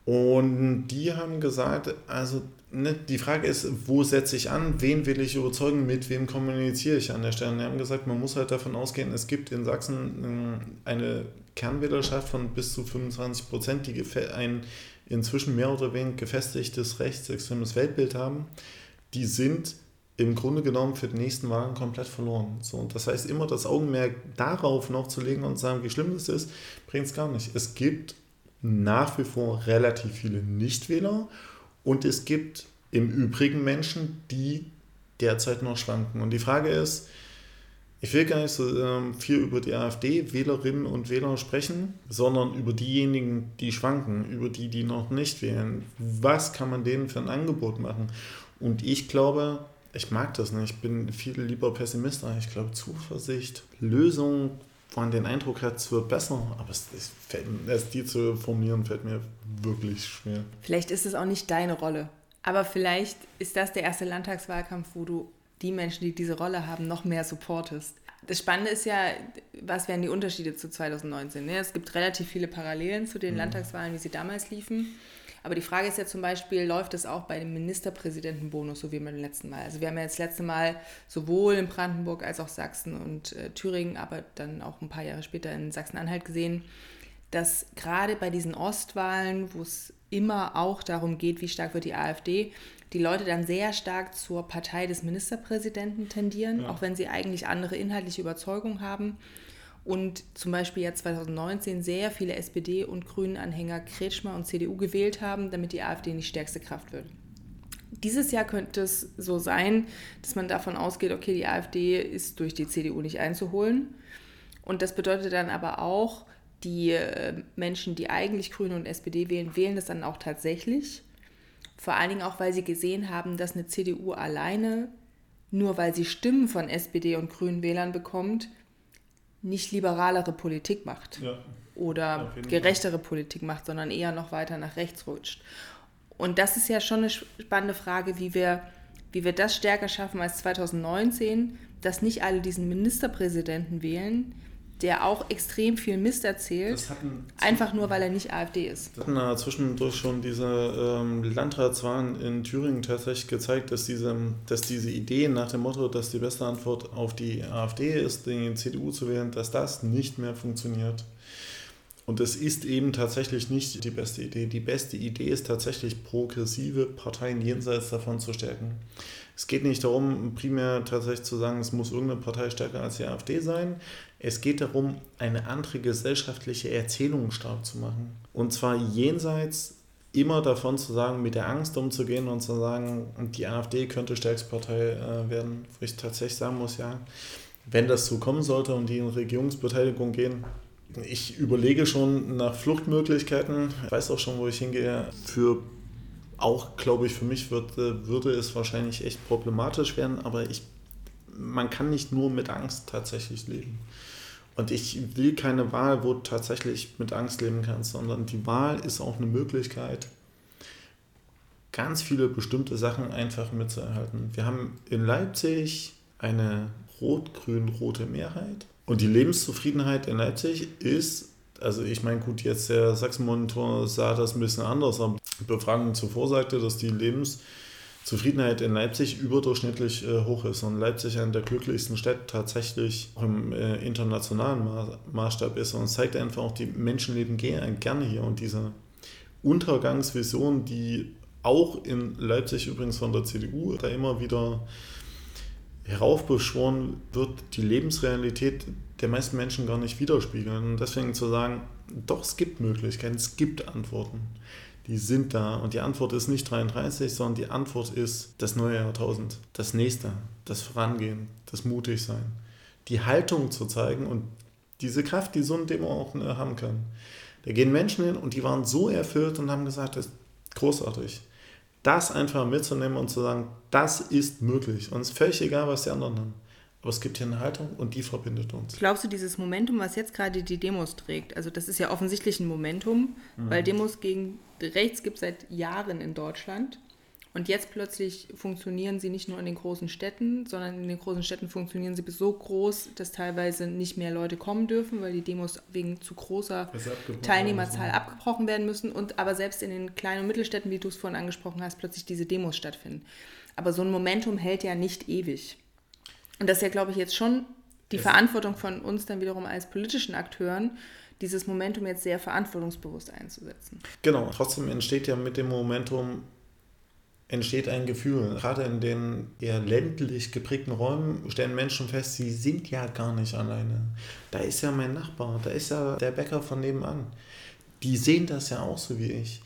[SPEAKER 1] Und die haben gesagt, also ne, die Frage ist, wo setze ich an, wen will ich überzeugen, mit wem kommuniziere ich an der Stelle. Und die haben gesagt, man muss halt davon ausgehen, es gibt in Sachsen ähm, eine Kernwählerschaft von bis zu 25 Prozent, die ein inzwischen mehr oder weniger gefestigtes rechtsextremes Weltbild haben, die sind im Grunde genommen für die nächsten Wahlen komplett verloren. So, das heißt, immer das Augenmerk darauf noch zu legen und zu sagen, wie schlimm das ist, bringt es gar nicht. Es gibt nach wie vor relativ viele Nichtwähler und es gibt im Übrigen Menschen, die derzeit noch schwanken. Und die Frage ist, Ich will gar nicht so ähm, viel über die AfD-Wählerinnen und Wähler sprechen, sondern über diejenigen, die schwanken, über die, die noch nicht wählen. Was kann man denen für ein Angebot machen? Und ich glaube, ich mag das nicht. Ich bin viel lieber Pessimist. Ich glaube, Zuversicht, Lösung, man den Eindruck hat, es wird besser. Aber es, es fällt, es die zu formulieren, fällt mir wirklich schwer.
[SPEAKER 2] Vielleicht ist es auch nicht deine Rolle. Aber vielleicht ist das der erste Landtagswahlkampf, wo du die Menschen, die diese Rolle haben, noch mehr supportest. Das Spannende ist ja, was wären die Unterschiede zu 2019? Ne? Es gibt relativ viele Parallelen zu den mhm. Landtagswahlen, wie sie damals liefen. Aber die Frage ist ja zum Beispiel, läuft das auch bei dem Ministerpräsidentenbonus, so wie beim letzten Mal? Also wir haben ja das letzte Mal sowohl in Brandenburg als auch Sachsen und äh, Thüringen, aber dann auch ein paar Jahre später in Sachsen-Anhalt gesehen, dass gerade bei diesen Ostwahlen, wo es immer auch darum geht, wie stark wird die AfD, die Leute dann sehr stark zur Partei des Ministerpräsidenten tendieren, ja. auch wenn sie eigentlich andere inhaltliche Überzeugungen haben. Und zum Beispiel ja 2019 sehr viele SPD- und Grünen-Anhänger Kretschmer und CDU gewählt haben, damit die AfD nicht stärkste Kraft wird. Dieses Jahr könnte es so sein, dass man davon ausgeht, okay, die AfD ist durch die CDU nicht einzuholen. Und das bedeutet dann aber auch, die äh, Menschen, die eigentlich Grüne und SPD wählen, wählen das dann auch tatsächlich. Vor allen Dingen auch, weil sie gesehen haben, dass eine CDU alleine, nur weil sie Stimmen von SPD und Grünen Wählern bekommt, nicht liberalere Politik macht ja. oder gerechtere Fall. Politik macht, sondern eher noch weiter nach rechts rutscht. Und das ist ja schon eine spannende Frage, wie wir, wie wir das stärker schaffen als 2019, dass nicht alle diesen Ministerpräsidenten wählen, der auch extrem viel Mist erzählt, einfach nur, weil er nicht AfD ist.
[SPEAKER 1] Das hatten zwischendurch schon diese ähm, Landratswahlen in Thüringen tatsächlich gezeigt, dass diese, dass diese Idee nach dem Motto, dass die beste Antwort auf die AfD ist, die CDU zu wählen, dass das nicht mehr funktioniert. Und es ist eben tatsächlich nicht die beste Idee. Die beste Idee ist tatsächlich, progressive Parteien jenseits davon zu stärken. Es geht nicht darum, primär tatsächlich zu sagen, es muss irgendeine Partei stärker als die AfD sein. Es geht darum, eine andere gesellschaftliche Erzählung stark zu machen. Und zwar jenseits immer davon zu sagen, mit der Angst umzugehen und zu sagen, die AfD könnte stärkste Partei äh, werden, wo ich tatsächlich sagen muss, ja, wenn das so kommen sollte und die in Regierungsbeteiligung gehen, ich überlege schon nach Fluchtmöglichkeiten. Ich weiß auch schon, wo ich hingehe. Für auch, glaube ich, für mich wird, würde es wahrscheinlich echt problematisch werden, aber ich, man kann nicht nur mit Angst tatsächlich leben. Und ich will keine Wahl, wo du tatsächlich mit Angst leben kannst, sondern die Wahl ist auch eine Möglichkeit, ganz viele bestimmte Sachen einfach mitzuerhalten. Wir haben in Leipzig eine rot-grün-rote Mehrheit und die Lebenszufriedenheit in Leipzig ist, also ich meine, gut, jetzt der Sachsen-Monitor sah das ein bisschen anders, aber Befragung zuvor sagte, dass die Lebenszufriedenheit in Leipzig überdurchschnittlich äh, hoch ist und Leipzig eine der glücklichsten Städte tatsächlich auch im äh, internationalen Ma Maßstab ist und es zeigt einfach auch, die Menschen leben gerne hier und diese Untergangsvision, die auch in Leipzig übrigens von der CDU da immer wieder heraufbeschworen wird, die Lebensrealität der meisten Menschen gar nicht widerspiegeln. Und deswegen zu sagen, doch, es gibt Möglichkeiten, es gibt Antworten. Die sind da. Und die Antwort ist nicht 33, sondern die Antwort ist das neue Jahrtausend, das nächste, das Vorangehen, das Mutigsein. Die Haltung zu zeigen und diese Kraft, die so ein Demo auch äh, haben kann. Da gehen Menschen hin und die waren so erfüllt und haben gesagt, das ist großartig das einfach mitzunehmen und zu sagen, das ist möglich. Und es ist völlig egal, was die anderen haben. Aber es gibt hier eine Haltung und die verbindet uns.
[SPEAKER 2] Glaubst du, dieses Momentum, was jetzt gerade die Demos trägt, also das ist ja offensichtlich ein Momentum, mhm. weil Demos gegen rechts gibt es seit Jahren in Deutschland. Und jetzt plötzlich funktionieren sie nicht nur in den großen Städten, sondern in den großen Städten funktionieren sie bis so groß, dass teilweise nicht mehr Leute kommen dürfen, weil die Demos wegen zu großer Teilnehmerzahl müssen. abgebrochen werden müssen. Und aber selbst in den kleinen und Mittelstädten, wie du es vorhin angesprochen hast, plötzlich diese Demos stattfinden. Aber so ein Momentum hält ja nicht ewig. Und das ist ja, glaube ich, jetzt schon die es Verantwortung von uns dann wiederum als politischen Akteuren, dieses Momentum jetzt sehr verantwortungsbewusst einzusetzen.
[SPEAKER 1] Genau, trotzdem entsteht ja mit dem Momentum entsteht ein Gefühl. Gerade in den eher ländlich geprägten Räumen stellen Menschen fest, sie sind ja gar nicht alleine. Da ist ja mein Nachbar, da ist ja der Bäcker von nebenan. Die sehen das ja auch so wie ich.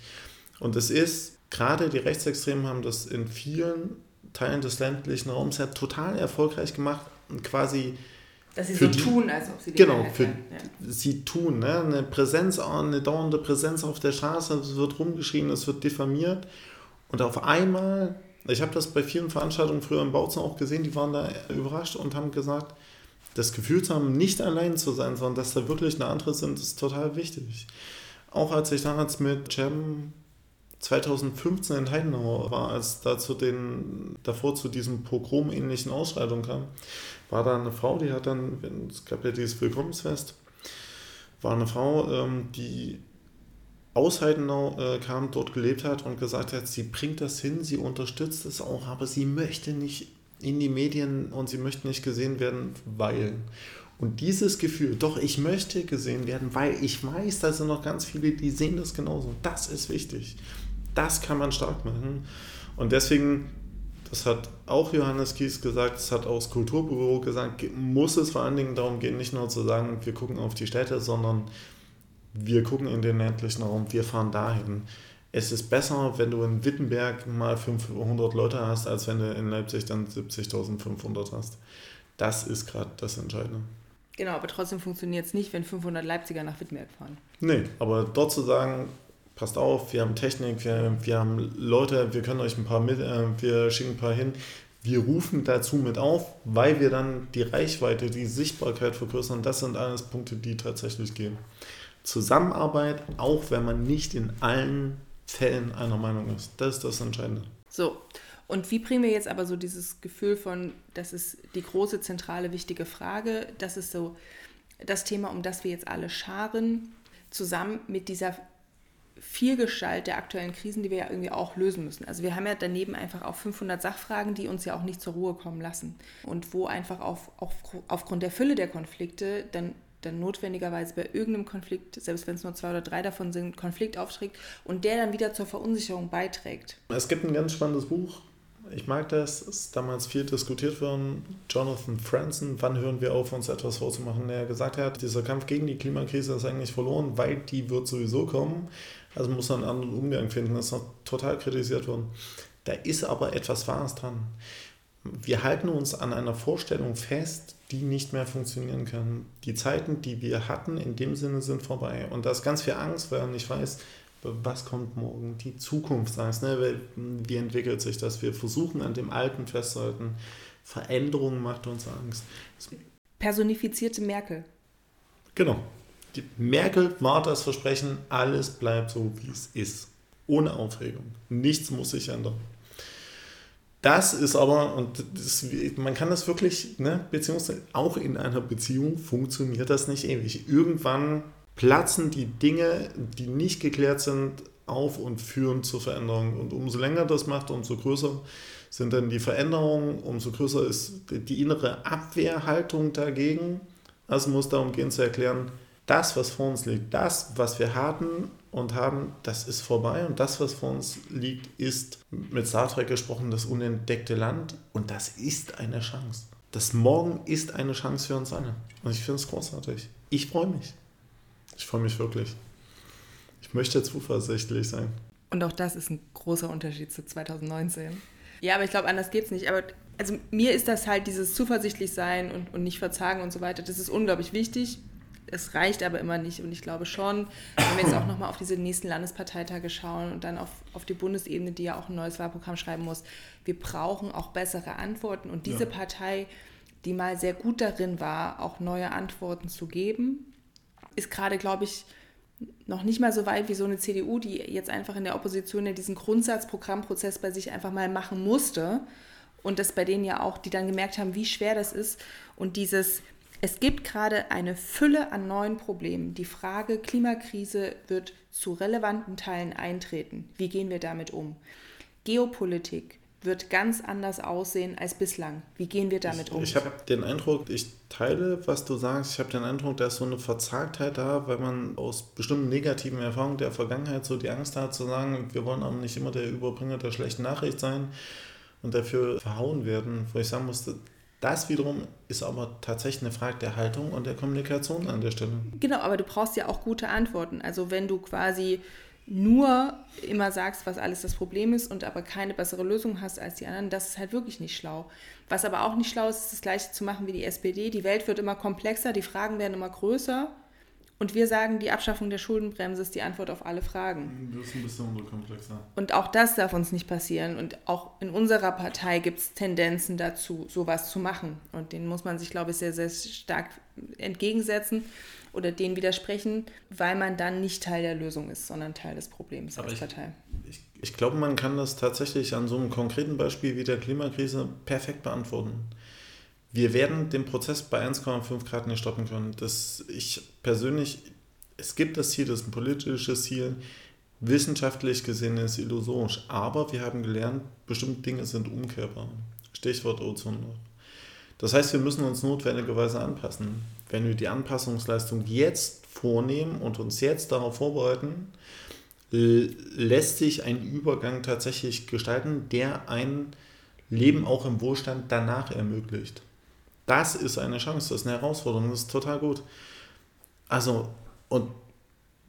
[SPEAKER 1] Und es ist, gerade die Rechtsextremen haben das in vielen Teilen des ländlichen Raums ja total erfolgreich gemacht und quasi
[SPEAKER 2] Dass sie so die, tun, als ob sie die
[SPEAKER 1] Genau, für, ja. sie tun. Ne? Eine Präsenz, eine dauernde Präsenz auf der Straße, es wird rumgeschrien, es wird diffamiert. Und auf einmal, ich habe das bei vielen Veranstaltungen früher im Bautzen auch gesehen, die waren da überrascht und haben gesagt, das Gefühl zu haben, nicht allein zu sein, sondern dass da wirklich eine andere sind, ist total wichtig. Auch als ich damals mit Cem 2015 in Heidenau war, als da zu den, davor zu diesem Pogrom-ähnlichen Ausschreitungen kam, war da eine Frau, die hat dann, es gab ja dieses Willkommensfest, war eine Frau, ähm, die aus Heidenau äh, kam, dort gelebt hat und gesagt hat, sie bringt das hin, sie unterstützt es auch, aber sie möchte nicht in die Medien und sie möchte nicht gesehen werden, weil. Und dieses Gefühl, doch, ich möchte gesehen werden, weil ich weiß, da sind noch ganz viele, die sehen das genauso. Das ist wichtig. Das kann man stark machen. Und deswegen, das hat auch Johannes Kies gesagt, das hat auch das Kulturbüro gesagt, muss es vor allen Dingen darum gehen, nicht nur zu sagen, wir gucken auf die Städte, sondern wir gucken in den ländlichen Raum, wir fahren dahin. Es ist besser, wenn du in Wittenberg mal 500 Leute hast, als wenn du in Leipzig dann 70.500 hast. Das ist gerade das Entscheidende.
[SPEAKER 2] Genau, aber trotzdem funktioniert es nicht, wenn 500 Leipziger nach Wittenberg fahren.
[SPEAKER 1] Nee, aber dort zu sagen, passt auf, wir haben Technik, wir, wir haben Leute, wir können euch ein paar mit, äh, wir schicken ein paar hin. Wir rufen dazu mit auf, weil wir dann die Reichweite, die Sichtbarkeit vergrößern. Das sind alles Punkte, die tatsächlich gehen. Zusammenarbeit, auch wenn man nicht in allen Fällen einer Meinung ist. Das ist das Entscheidende.
[SPEAKER 2] So, und wie bringen wir jetzt aber so dieses Gefühl von, das ist die große, zentrale, wichtige Frage, das ist so das Thema, um das wir jetzt alle scharen, zusammen mit dieser Vielgestalt der aktuellen Krisen, die wir ja irgendwie auch lösen müssen. Also wir haben ja daneben einfach auch 500 Sachfragen, die uns ja auch nicht zur Ruhe kommen lassen und wo einfach auf, auf, aufgrund der Fülle der Konflikte dann dann notwendigerweise bei irgendeinem Konflikt, selbst wenn es nur zwei oder drei davon sind, Konflikt aufträgt und der dann wieder zur Verunsicherung beiträgt.
[SPEAKER 1] Es gibt ein ganz spannendes Buch. Ich mag das, ist damals viel diskutiert worden. Jonathan Franzen, wann hören wir auf, uns etwas vorzumachen? Der gesagt hat, dieser Kampf gegen die Klimakrise ist eigentlich verloren, weil die wird sowieso kommen. Also muss man einen anderen Umgang finden. Das ist noch total kritisiert worden. Da ist aber etwas Wahres dran. Wir halten uns an einer Vorstellung fest, die nicht mehr funktionieren kann. Die Zeiten, die wir hatten, in dem Sinne sind vorbei. Und da ist ganz viel Angst, weil man nicht weiß, was kommt morgen, die Zukunftsangst. Ne? Wie entwickelt sich das? Wir versuchen an dem Alten festzuhalten. Veränderung macht uns Angst.
[SPEAKER 2] Personifizierte Merkel.
[SPEAKER 1] Genau. Die Merkel war das Versprechen, alles bleibt so, wie es ist. Ohne Aufregung. Nichts muss sich ändern. Das ist aber, und das, man kann das wirklich, ne, beziehungsweise auch in einer Beziehung funktioniert das nicht ewig. Irgendwann platzen die Dinge, die nicht geklärt sind, auf und führen zur Veränderung. Und umso länger das macht, umso größer sind dann die Veränderungen, umso größer ist die innere Abwehrhaltung dagegen. Also muss darum gehen zu erklären, das, was vor uns liegt, das, was wir hatten und haben, das ist vorbei. Und das, was vor uns liegt, ist, mit Star Trek gesprochen, das unentdeckte Land. Und das ist eine Chance. Das Morgen ist eine Chance für uns alle. Und ich finde es großartig. Ich freue mich. Ich freue mich wirklich. Ich möchte zuversichtlich sein.
[SPEAKER 2] Und auch das ist ein großer Unterschied zu 2019. Ja, aber ich glaube, anders geht es nicht. Aber also mir ist das halt dieses zuversichtlich sein und, und nicht verzagen und so weiter, das ist unglaublich wichtig es reicht aber immer nicht. Und ich glaube schon, wenn wir jetzt auch nochmal auf diese nächsten Landesparteitage schauen und dann auf, auf die Bundesebene, die ja auch ein neues Wahlprogramm schreiben muss, wir brauchen auch bessere Antworten. Und diese ja. Partei, die mal sehr gut darin war, auch neue Antworten zu geben, ist gerade, glaube ich, noch nicht mal so weit wie so eine CDU, die jetzt einfach in der Opposition ja diesen Grundsatzprogrammprozess bei sich einfach mal machen musste. Und das bei denen ja auch, die dann gemerkt haben, wie schwer das ist. Und dieses, es gibt gerade eine Fülle an neuen Problemen. Die Frage Klimakrise wird zu relevanten Teilen eintreten. Wie gehen wir damit um? Geopolitik wird ganz anders aussehen als bislang. Wie gehen wir damit um?
[SPEAKER 1] Ich, ich habe den Eindruck, ich teile, was du sagst. Ich habe den Eindruck, da ist so eine Verzagtheit da, weil man aus bestimmten negativen Erfahrungen der Vergangenheit so die Angst hat, zu sagen, wir wollen aber nicht immer der Überbringer der schlechten Nachricht sein und dafür verhauen werden. Wo ich sagen musste, das wiederum ist aber tatsächlich eine Frage der Haltung und der Kommunikation an der Stelle.
[SPEAKER 2] Genau, aber du brauchst ja auch gute Antworten. Also wenn du quasi nur immer sagst, was alles das Problem ist und aber keine bessere Lösung hast als die anderen, das ist halt wirklich nicht schlau. Was aber auch nicht schlau ist, ist das gleiche zu machen wie die SPD. Die Welt wird immer komplexer, die Fragen werden immer größer und wir sagen, die Abschaffung der Schuldenbremse ist die Antwort auf alle Fragen.
[SPEAKER 1] Das ist ein bisschen komplexer.
[SPEAKER 2] Und auch das darf uns nicht passieren. Und auch in unserer Partei gibt es Tendenzen dazu, sowas zu machen. Und denen muss man sich, glaube ich, sehr, sehr stark entgegensetzen oder denen widersprechen, weil man dann nicht Teil der Lösung ist, sondern Teil des Problems
[SPEAKER 1] Aber
[SPEAKER 2] als
[SPEAKER 1] ich,
[SPEAKER 2] Partei.
[SPEAKER 1] Ich, ich glaube, man kann das tatsächlich an so einem konkreten Beispiel wie der Klimakrise perfekt beantworten. Wir werden den Prozess bei 1,5 Grad nicht stoppen können. Das, ich persönlich, es gibt das Ziel, das ist ein politisches Ziel. Wissenschaftlich gesehen ist es illusorisch. Aber wir haben gelernt, bestimmte Dinge sind umkehrbar. Stichwort Ozon. Das heißt, wir müssen uns notwendigerweise anpassen. Wenn wir die Anpassungsleistung jetzt vornehmen und uns jetzt darauf vorbereiten, lässt sich ein Übergang tatsächlich gestalten, der ein Leben auch im Wohlstand danach ermöglicht. Das ist eine Chance, das ist eine Herausforderung, das ist total gut. Also, und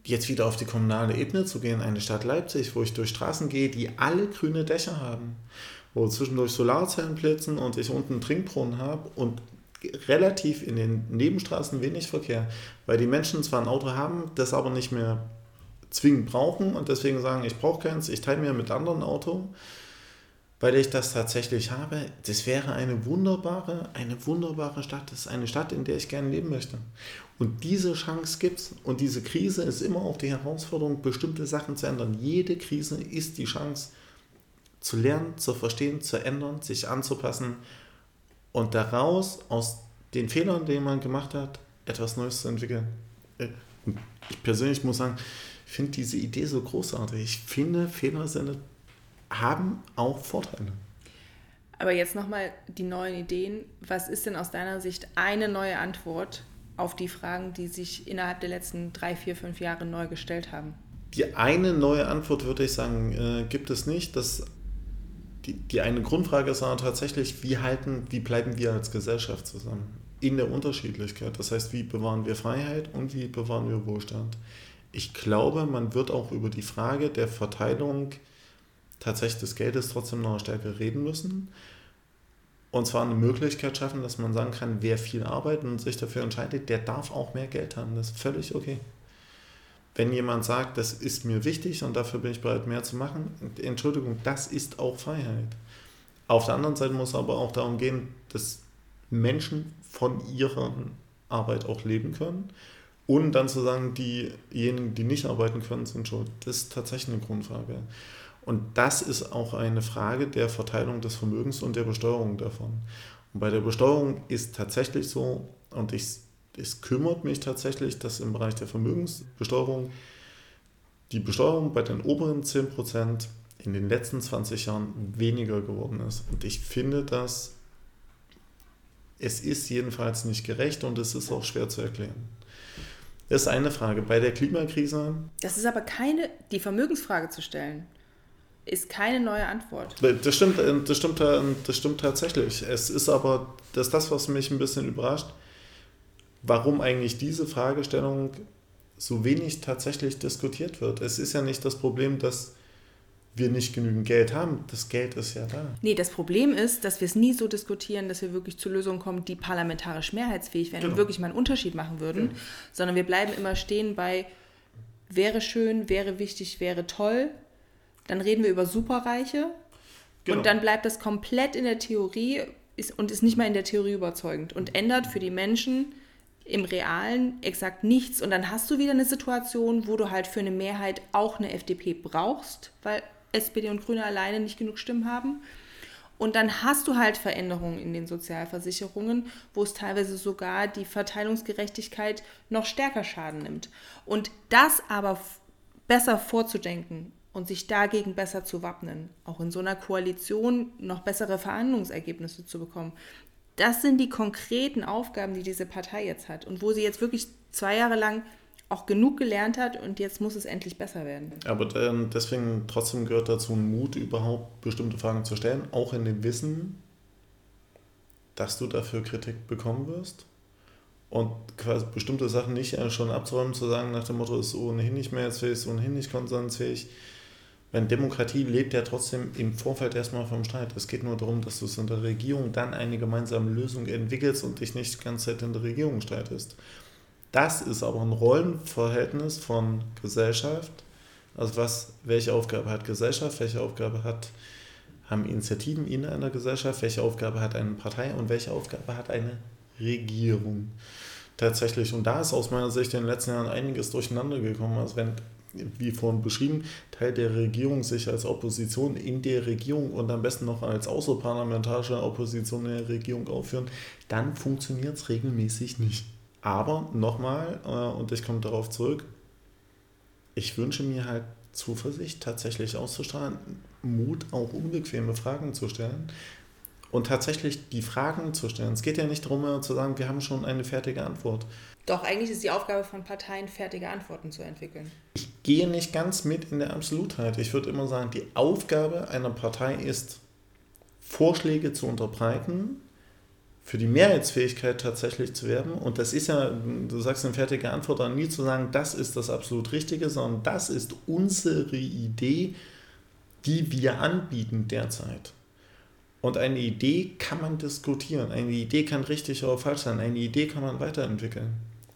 [SPEAKER 1] jetzt wieder auf die kommunale Ebene zu gehen, eine Stadt Leipzig, wo ich durch Straßen gehe, die alle grüne Dächer haben, wo zwischendurch Solarzellen blitzen und ich unten einen Trinkbrunnen habe und relativ in den Nebenstraßen wenig Verkehr, weil die Menschen zwar ein Auto haben, das aber nicht mehr zwingend brauchen und deswegen sagen, ich brauche keins, ich teile mir mit anderen Auto, weil ich das tatsächlich habe. Das wäre eine wunderbare, eine wunderbare Stadt. Das ist eine Stadt, in der ich gerne leben möchte. Und diese Chance gibt es. Und diese Krise ist immer auch die Herausforderung, bestimmte Sachen zu ändern. Jede Krise ist die Chance, zu lernen, zu verstehen, zu ändern, sich anzupassen und daraus, aus den Fehlern, die man gemacht hat, etwas Neues zu entwickeln. Äh, ich persönlich muss sagen, ich finde diese Idee so großartig. Ich finde, Fehler sind, haben auch Vorteile.
[SPEAKER 2] Aber jetzt nochmal die neuen Ideen. Was ist denn aus deiner Sicht eine neue Antwort auf die Fragen, die sich innerhalb der letzten drei, vier, fünf Jahre neu gestellt haben?
[SPEAKER 1] Die eine neue Antwort, würde ich sagen, äh, gibt es nicht. Das die, die eine Grundfrage ist aber tatsächlich, wie halten, wie bleiben wir als Gesellschaft zusammen? In der Unterschiedlichkeit. Das heißt, wie bewahren wir Freiheit und wie bewahren wir Wohlstand? Ich glaube, man wird auch über die Frage der Verteilung tatsächlich des Geldes trotzdem noch stärker reden müssen. Und zwar eine Möglichkeit schaffen, dass man sagen kann, wer viel arbeitet und sich dafür entscheidet, der darf auch mehr Geld haben. Das ist völlig okay. Wenn jemand sagt, das ist mir wichtig und dafür bin ich bereit, mehr zu machen, Entschuldigung, das ist auch Freiheit. Auf der anderen Seite muss es aber auch darum gehen, dass Menschen von ihrer Arbeit auch leben können. Und dann zu sagen, diejenigen, die nicht arbeiten können, sind schuld. Das ist tatsächlich eine Grundfrage. Und das ist auch eine Frage der Verteilung des Vermögens und der Besteuerung davon. Und bei der Besteuerung ist tatsächlich so, und ich es kümmert mich tatsächlich, dass im Bereich der Vermögensbesteuerung die Besteuerung bei den oberen 10% in den letzten 20 Jahren weniger geworden ist. Und ich finde, dass es ist jedenfalls nicht gerecht und es ist auch schwer zu erklären. Das ist eine Frage. Bei der Klimakrise.
[SPEAKER 2] Das ist aber keine, die Vermögensfrage zu stellen, ist keine neue Antwort.
[SPEAKER 1] Das stimmt, das stimmt, das stimmt tatsächlich. Es ist aber, das ist das, was mich ein bisschen überrascht warum eigentlich diese Fragestellung so wenig tatsächlich diskutiert wird. Es ist ja nicht das Problem, dass wir nicht genügend Geld haben. Das Geld ist ja da.
[SPEAKER 2] Nee, das Problem ist, dass wir es nie so diskutieren, dass wir wirklich zu Lösungen kommen, die parlamentarisch mehrheitsfähig wären genau. und wirklich mal einen Unterschied machen würden, genau. sondern wir bleiben immer stehen bei wäre schön, wäre wichtig, wäre toll. Dann reden wir über Superreiche genau. und dann bleibt das komplett in der Theorie ist, und ist nicht mal in der Theorie überzeugend und ändert für die Menschen im Realen exakt nichts. Und dann hast du wieder eine Situation, wo du halt für eine Mehrheit auch eine FDP brauchst, weil SPD und Grüne alleine nicht genug Stimmen haben. Und dann hast du halt Veränderungen in den Sozialversicherungen, wo es teilweise sogar die Verteilungsgerechtigkeit noch stärker Schaden nimmt. Und das aber besser vorzudenken und sich dagegen besser zu wappnen, auch in so einer Koalition noch bessere Verhandlungsergebnisse zu bekommen, das sind die konkreten Aufgaben, die diese Partei jetzt hat und wo sie jetzt wirklich zwei Jahre lang auch genug gelernt hat und jetzt muss es endlich besser werden.
[SPEAKER 1] Aber deswegen trotzdem gehört dazu Mut, überhaupt bestimmte Fragen zu stellen, auch in dem Wissen, dass du dafür Kritik bekommen wirst und quasi bestimmte Sachen nicht äh, schon abzuräumen, zu sagen nach dem Motto, ist ohnehin nicht mehrheitsfähig, ist ohnehin nicht konsensfähig. Wenn Demokratie lebt ja trotzdem im Vorfeld erstmal vom Streit. Es geht nur darum, dass du es in der Regierung dann eine gemeinsame Lösung entwickelst und dich nicht die ganze Zeit in der Regierung streitest. Das ist aber ein Rollenverhältnis von Gesellschaft. Also was, welche Aufgabe hat Gesellschaft, welche Aufgabe hat, haben Initiativen in einer Gesellschaft, welche Aufgabe hat eine Partei und welche Aufgabe hat eine Regierung. Tatsächlich. Und da ist aus meiner Sicht in den letzten Jahren einiges durcheinander gekommen. Also wenn, wie vorhin beschrieben, Teil der Regierung sich als Opposition in der Regierung und am besten noch als außerparlamentarische Opposition in der Regierung aufführen, dann funktioniert es regelmäßig nicht. Aber nochmal, äh, und ich komme darauf zurück, ich wünsche mir halt Zuversicht tatsächlich auszustrahlen, Mut, auch unbequeme Fragen zu stellen und tatsächlich die Fragen zu stellen. Es geht ja nicht darum, zu sagen, wir haben schon eine fertige Antwort.
[SPEAKER 2] Doch, eigentlich ist die Aufgabe von Parteien, fertige Antworten zu entwickeln.
[SPEAKER 1] Ich gehe nicht ganz mit in der Absolutheit. Ich würde immer sagen, die Aufgabe einer Partei ist, Vorschläge zu unterbreiten, für die Mehrheitsfähigkeit tatsächlich zu werden. Und das ist ja, du sagst eine fertige Antwort, dann nie zu sagen, das ist das absolut Richtige, sondern das ist unsere Idee, die wir anbieten derzeit. Und eine Idee kann man diskutieren. Eine Idee kann richtig oder falsch sein. Eine Idee kann man weiterentwickeln.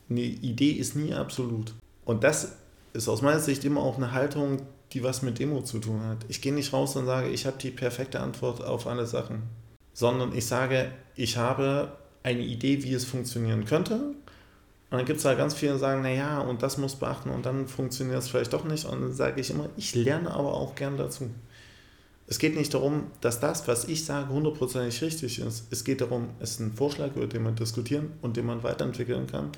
[SPEAKER 1] Eine Idee ist nie absolut. Und das ist aus meiner Sicht immer auch eine Haltung, die was mit Demo zu tun hat. Ich gehe nicht raus und sage, ich habe die perfekte Antwort auf alle Sachen, sondern ich sage, ich habe eine Idee, wie es funktionieren könnte. Und dann gibt es da ganz viele, die sagen, naja, und das muss beachten und dann funktioniert es vielleicht doch nicht. Und dann sage ich immer, ich lerne aber auch gern dazu. Es geht nicht darum, dass das, was ich sage, hundertprozentig richtig ist. Es geht darum, es ist ein Vorschlag, über den man diskutieren und den man weiterentwickeln kann,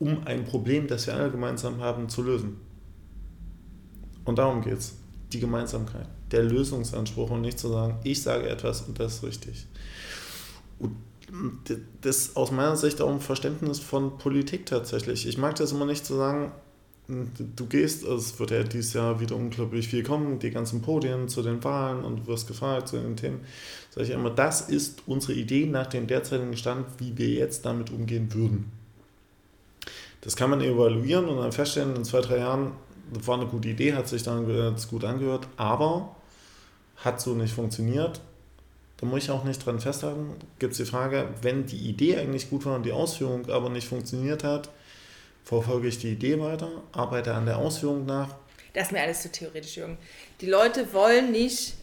[SPEAKER 1] um ein Problem, das wir alle gemeinsam haben, zu lösen. Und darum geht es. Die Gemeinsamkeit, der Lösungsanspruch und nicht zu sagen, ich sage etwas und das ist richtig. Und das ist aus meiner Sicht auch ein Verständnis von Politik tatsächlich. Ich mag das immer nicht zu sagen, du gehst, es wird ja dieses Jahr wieder unglaublich viel kommen, die ganzen Podien zu den Wahlen und du wirst gefragt zu den Themen. Sage ich immer, das ist unsere Idee nach dem derzeitigen Stand, wie wir jetzt damit umgehen würden. Das kann man evaluieren und dann feststellen, in zwei, drei Jahren, war eine gute Idee, hat sich dann gut angehört, aber hat so nicht funktioniert. Da muss ich auch nicht dran festhalten. Gibt es die Frage, wenn die Idee eigentlich gut war und die Ausführung aber nicht funktioniert hat, verfolge ich die Idee weiter, arbeite an der Ausführung nach.
[SPEAKER 2] Das ist mir alles zu theoretisch, Jürgen. Die Leute wollen nicht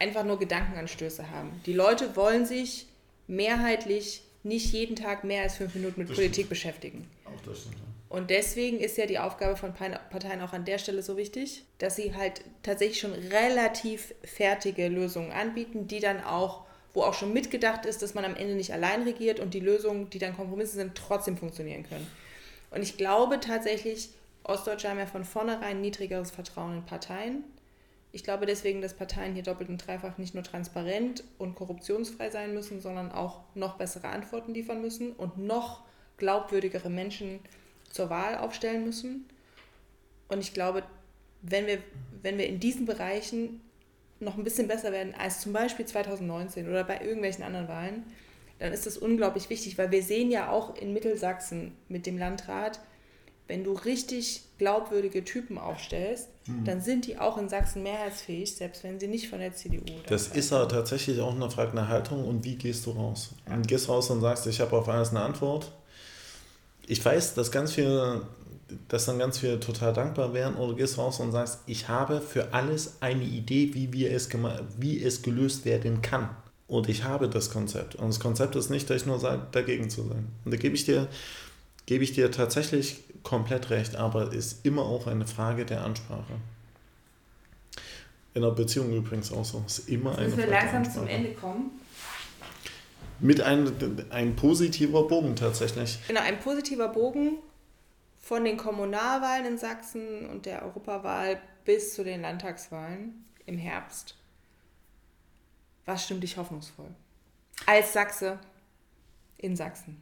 [SPEAKER 2] einfach nur Gedankenanstöße haben. Die Leute wollen sich mehrheitlich nicht jeden Tag mehr als fünf Minuten mit das Politik stimmt. beschäftigen. Auch das stimmt. Und deswegen ist ja die Aufgabe von Parteien auch an der Stelle so wichtig, dass sie halt tatsächlich schon relativ fertige Lösungen anbieten, die dann auch, wo auch schon mitgedacht ist, dass man am Ende nicht allein regiert und die Lösungen, die dann Kompromisse sind, trotzdem funktionieren können. Und ich glaube tatsächlich, Ostdeutsche haben ja von vornherein niedrigeres Vertrauen in Parteien. Ich glaube deswegen, dass Parteien hier doppelt und dreifach nicht nur transparent und korruptionsfrei sein müssen, sondern auch noch bessere Antworten liefern müssen und noch glaubwürdigere Menschen zur Wahl aufstellen müssen. Und ich glaube, wenn wir, wenn wir in diesen Bereichen noch ein bisschen besser werden als zum Beispiel 2019 oder bei irgendwelchen anderen Wahlen, dann ist das unglaublich wichtig, weil wir sehen ja auch in Mittelsachsen mit dem Landrat, wenn du richtig glaubwürdige Typen aufstellst, mhm. dann sind die auch in Sachsen mehrheitsfähig, selbst wenn sie nicht von der CDU
[SPEAKER 1] Das ist aber tatsächlich auch eine Frage nach Haltung und wie gehst du raus? Ja. Und gehst raus und sagst, ich habe auf alles eine Antwort. Ich weiß, dass ganz viele, dass dann ganz viele total dankbar wären oder gehst raus und sagst, ich habe für alles eine Idee, wie, wir es, wie es gelöst werden kann. Und ich habe das Konzept. Und das Konzept ist nicht, dass ich nur sage, dagegen zu sein. Und da gebe ich dir, gebe ich dir tatsächlich komplett recht, aber es ist immer auch eine Frage der Ansprache. In der Beziehung übrigens auch so. Es ist immer eine Frage. wir langsam zum Ende kommen. Mit einem ein positiver Bogen tatsächlich.
[SPEAKER 2] Genau, ein positiver Bogen von den Kommunalwahlen in Sachsen und der Europawahl bis zu den Landtagswahlen im Herbst. Was stimmt dich hoffnungsvoll? Als Sachse in Sachsen.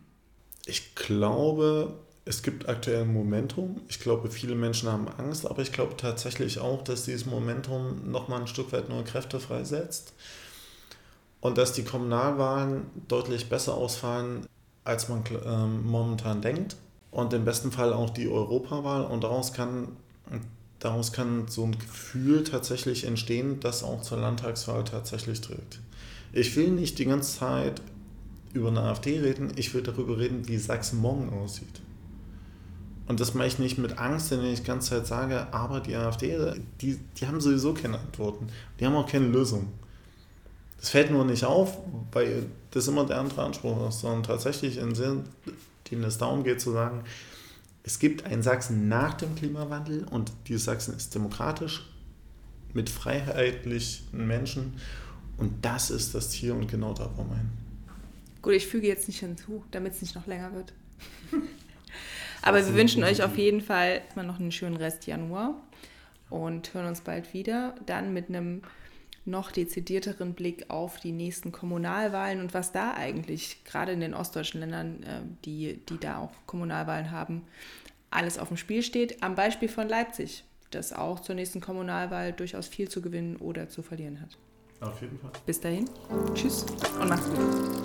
[SPEAKER 1] Ich glaube, es gibt aktuell Momentum. Ich glaube, viele Menschen haben Angst, aber ich glaube tatsächlich auch, dass dieses Momentum nochmal ein Stück weit neue Kräfte freisetzt und dass die Kommunalwahlen deutlich besser ausfallen als man ähm, momentan denkt. Und im besten Fall auch die Europawahl. Und daraus kann, daraus kann so ein Gefühl tatsächlich entstehen, das auch zur Landtagswahl tatsächlich trägt. Ich will nicht die ganze Zeit über eine AfD reden, ich will darüber reden, wie Sachsen morgen aussieht. Und das mache ich nicht mit Angst, wenn ich die ganze Zeit sage, aber die AfD, die, die haben sowieso keine Antworten. Die haben auch keine Lösung. Das fällt nur nicht auf, weil das immer der andere Anspruch ist, sondern tatsächlich in Sinn, dem es darum geht zu sagen, es gibt ein Sachsen nach dem Klimawandel und dieses Sachsen ist demokratisch mit freiheitlichen Menschen und das ist das Ziel und genau da wollen wir hin.
[SPEAKER 2] Gut, ich füge jetzt nicht hinzu, damit es nicht noch länger wird. [LAUGHS] Aber wir wünschen euch auf jeden Fall mal noch einen schönen Rest Januar und hören uns bald wieder. Dann mit einem noch dezidierteren Blick auf die nächsten Kommunalwahlen und was da eigentlich, gerade in den ostdeutschen Ländern, äh, die, die da auch Kommunalwahlen haben, alles auf dem Spiel steht. Am Beispiel von Leipzig, das auch zur nächsten Kommunalwahl durchaus viel zu gewinnen oder zu verlieren hat.
[SPEAKER 1] Auf jeden Fall.
[SPEAKER 2] Bis dahin. Tschüss und macht's gut.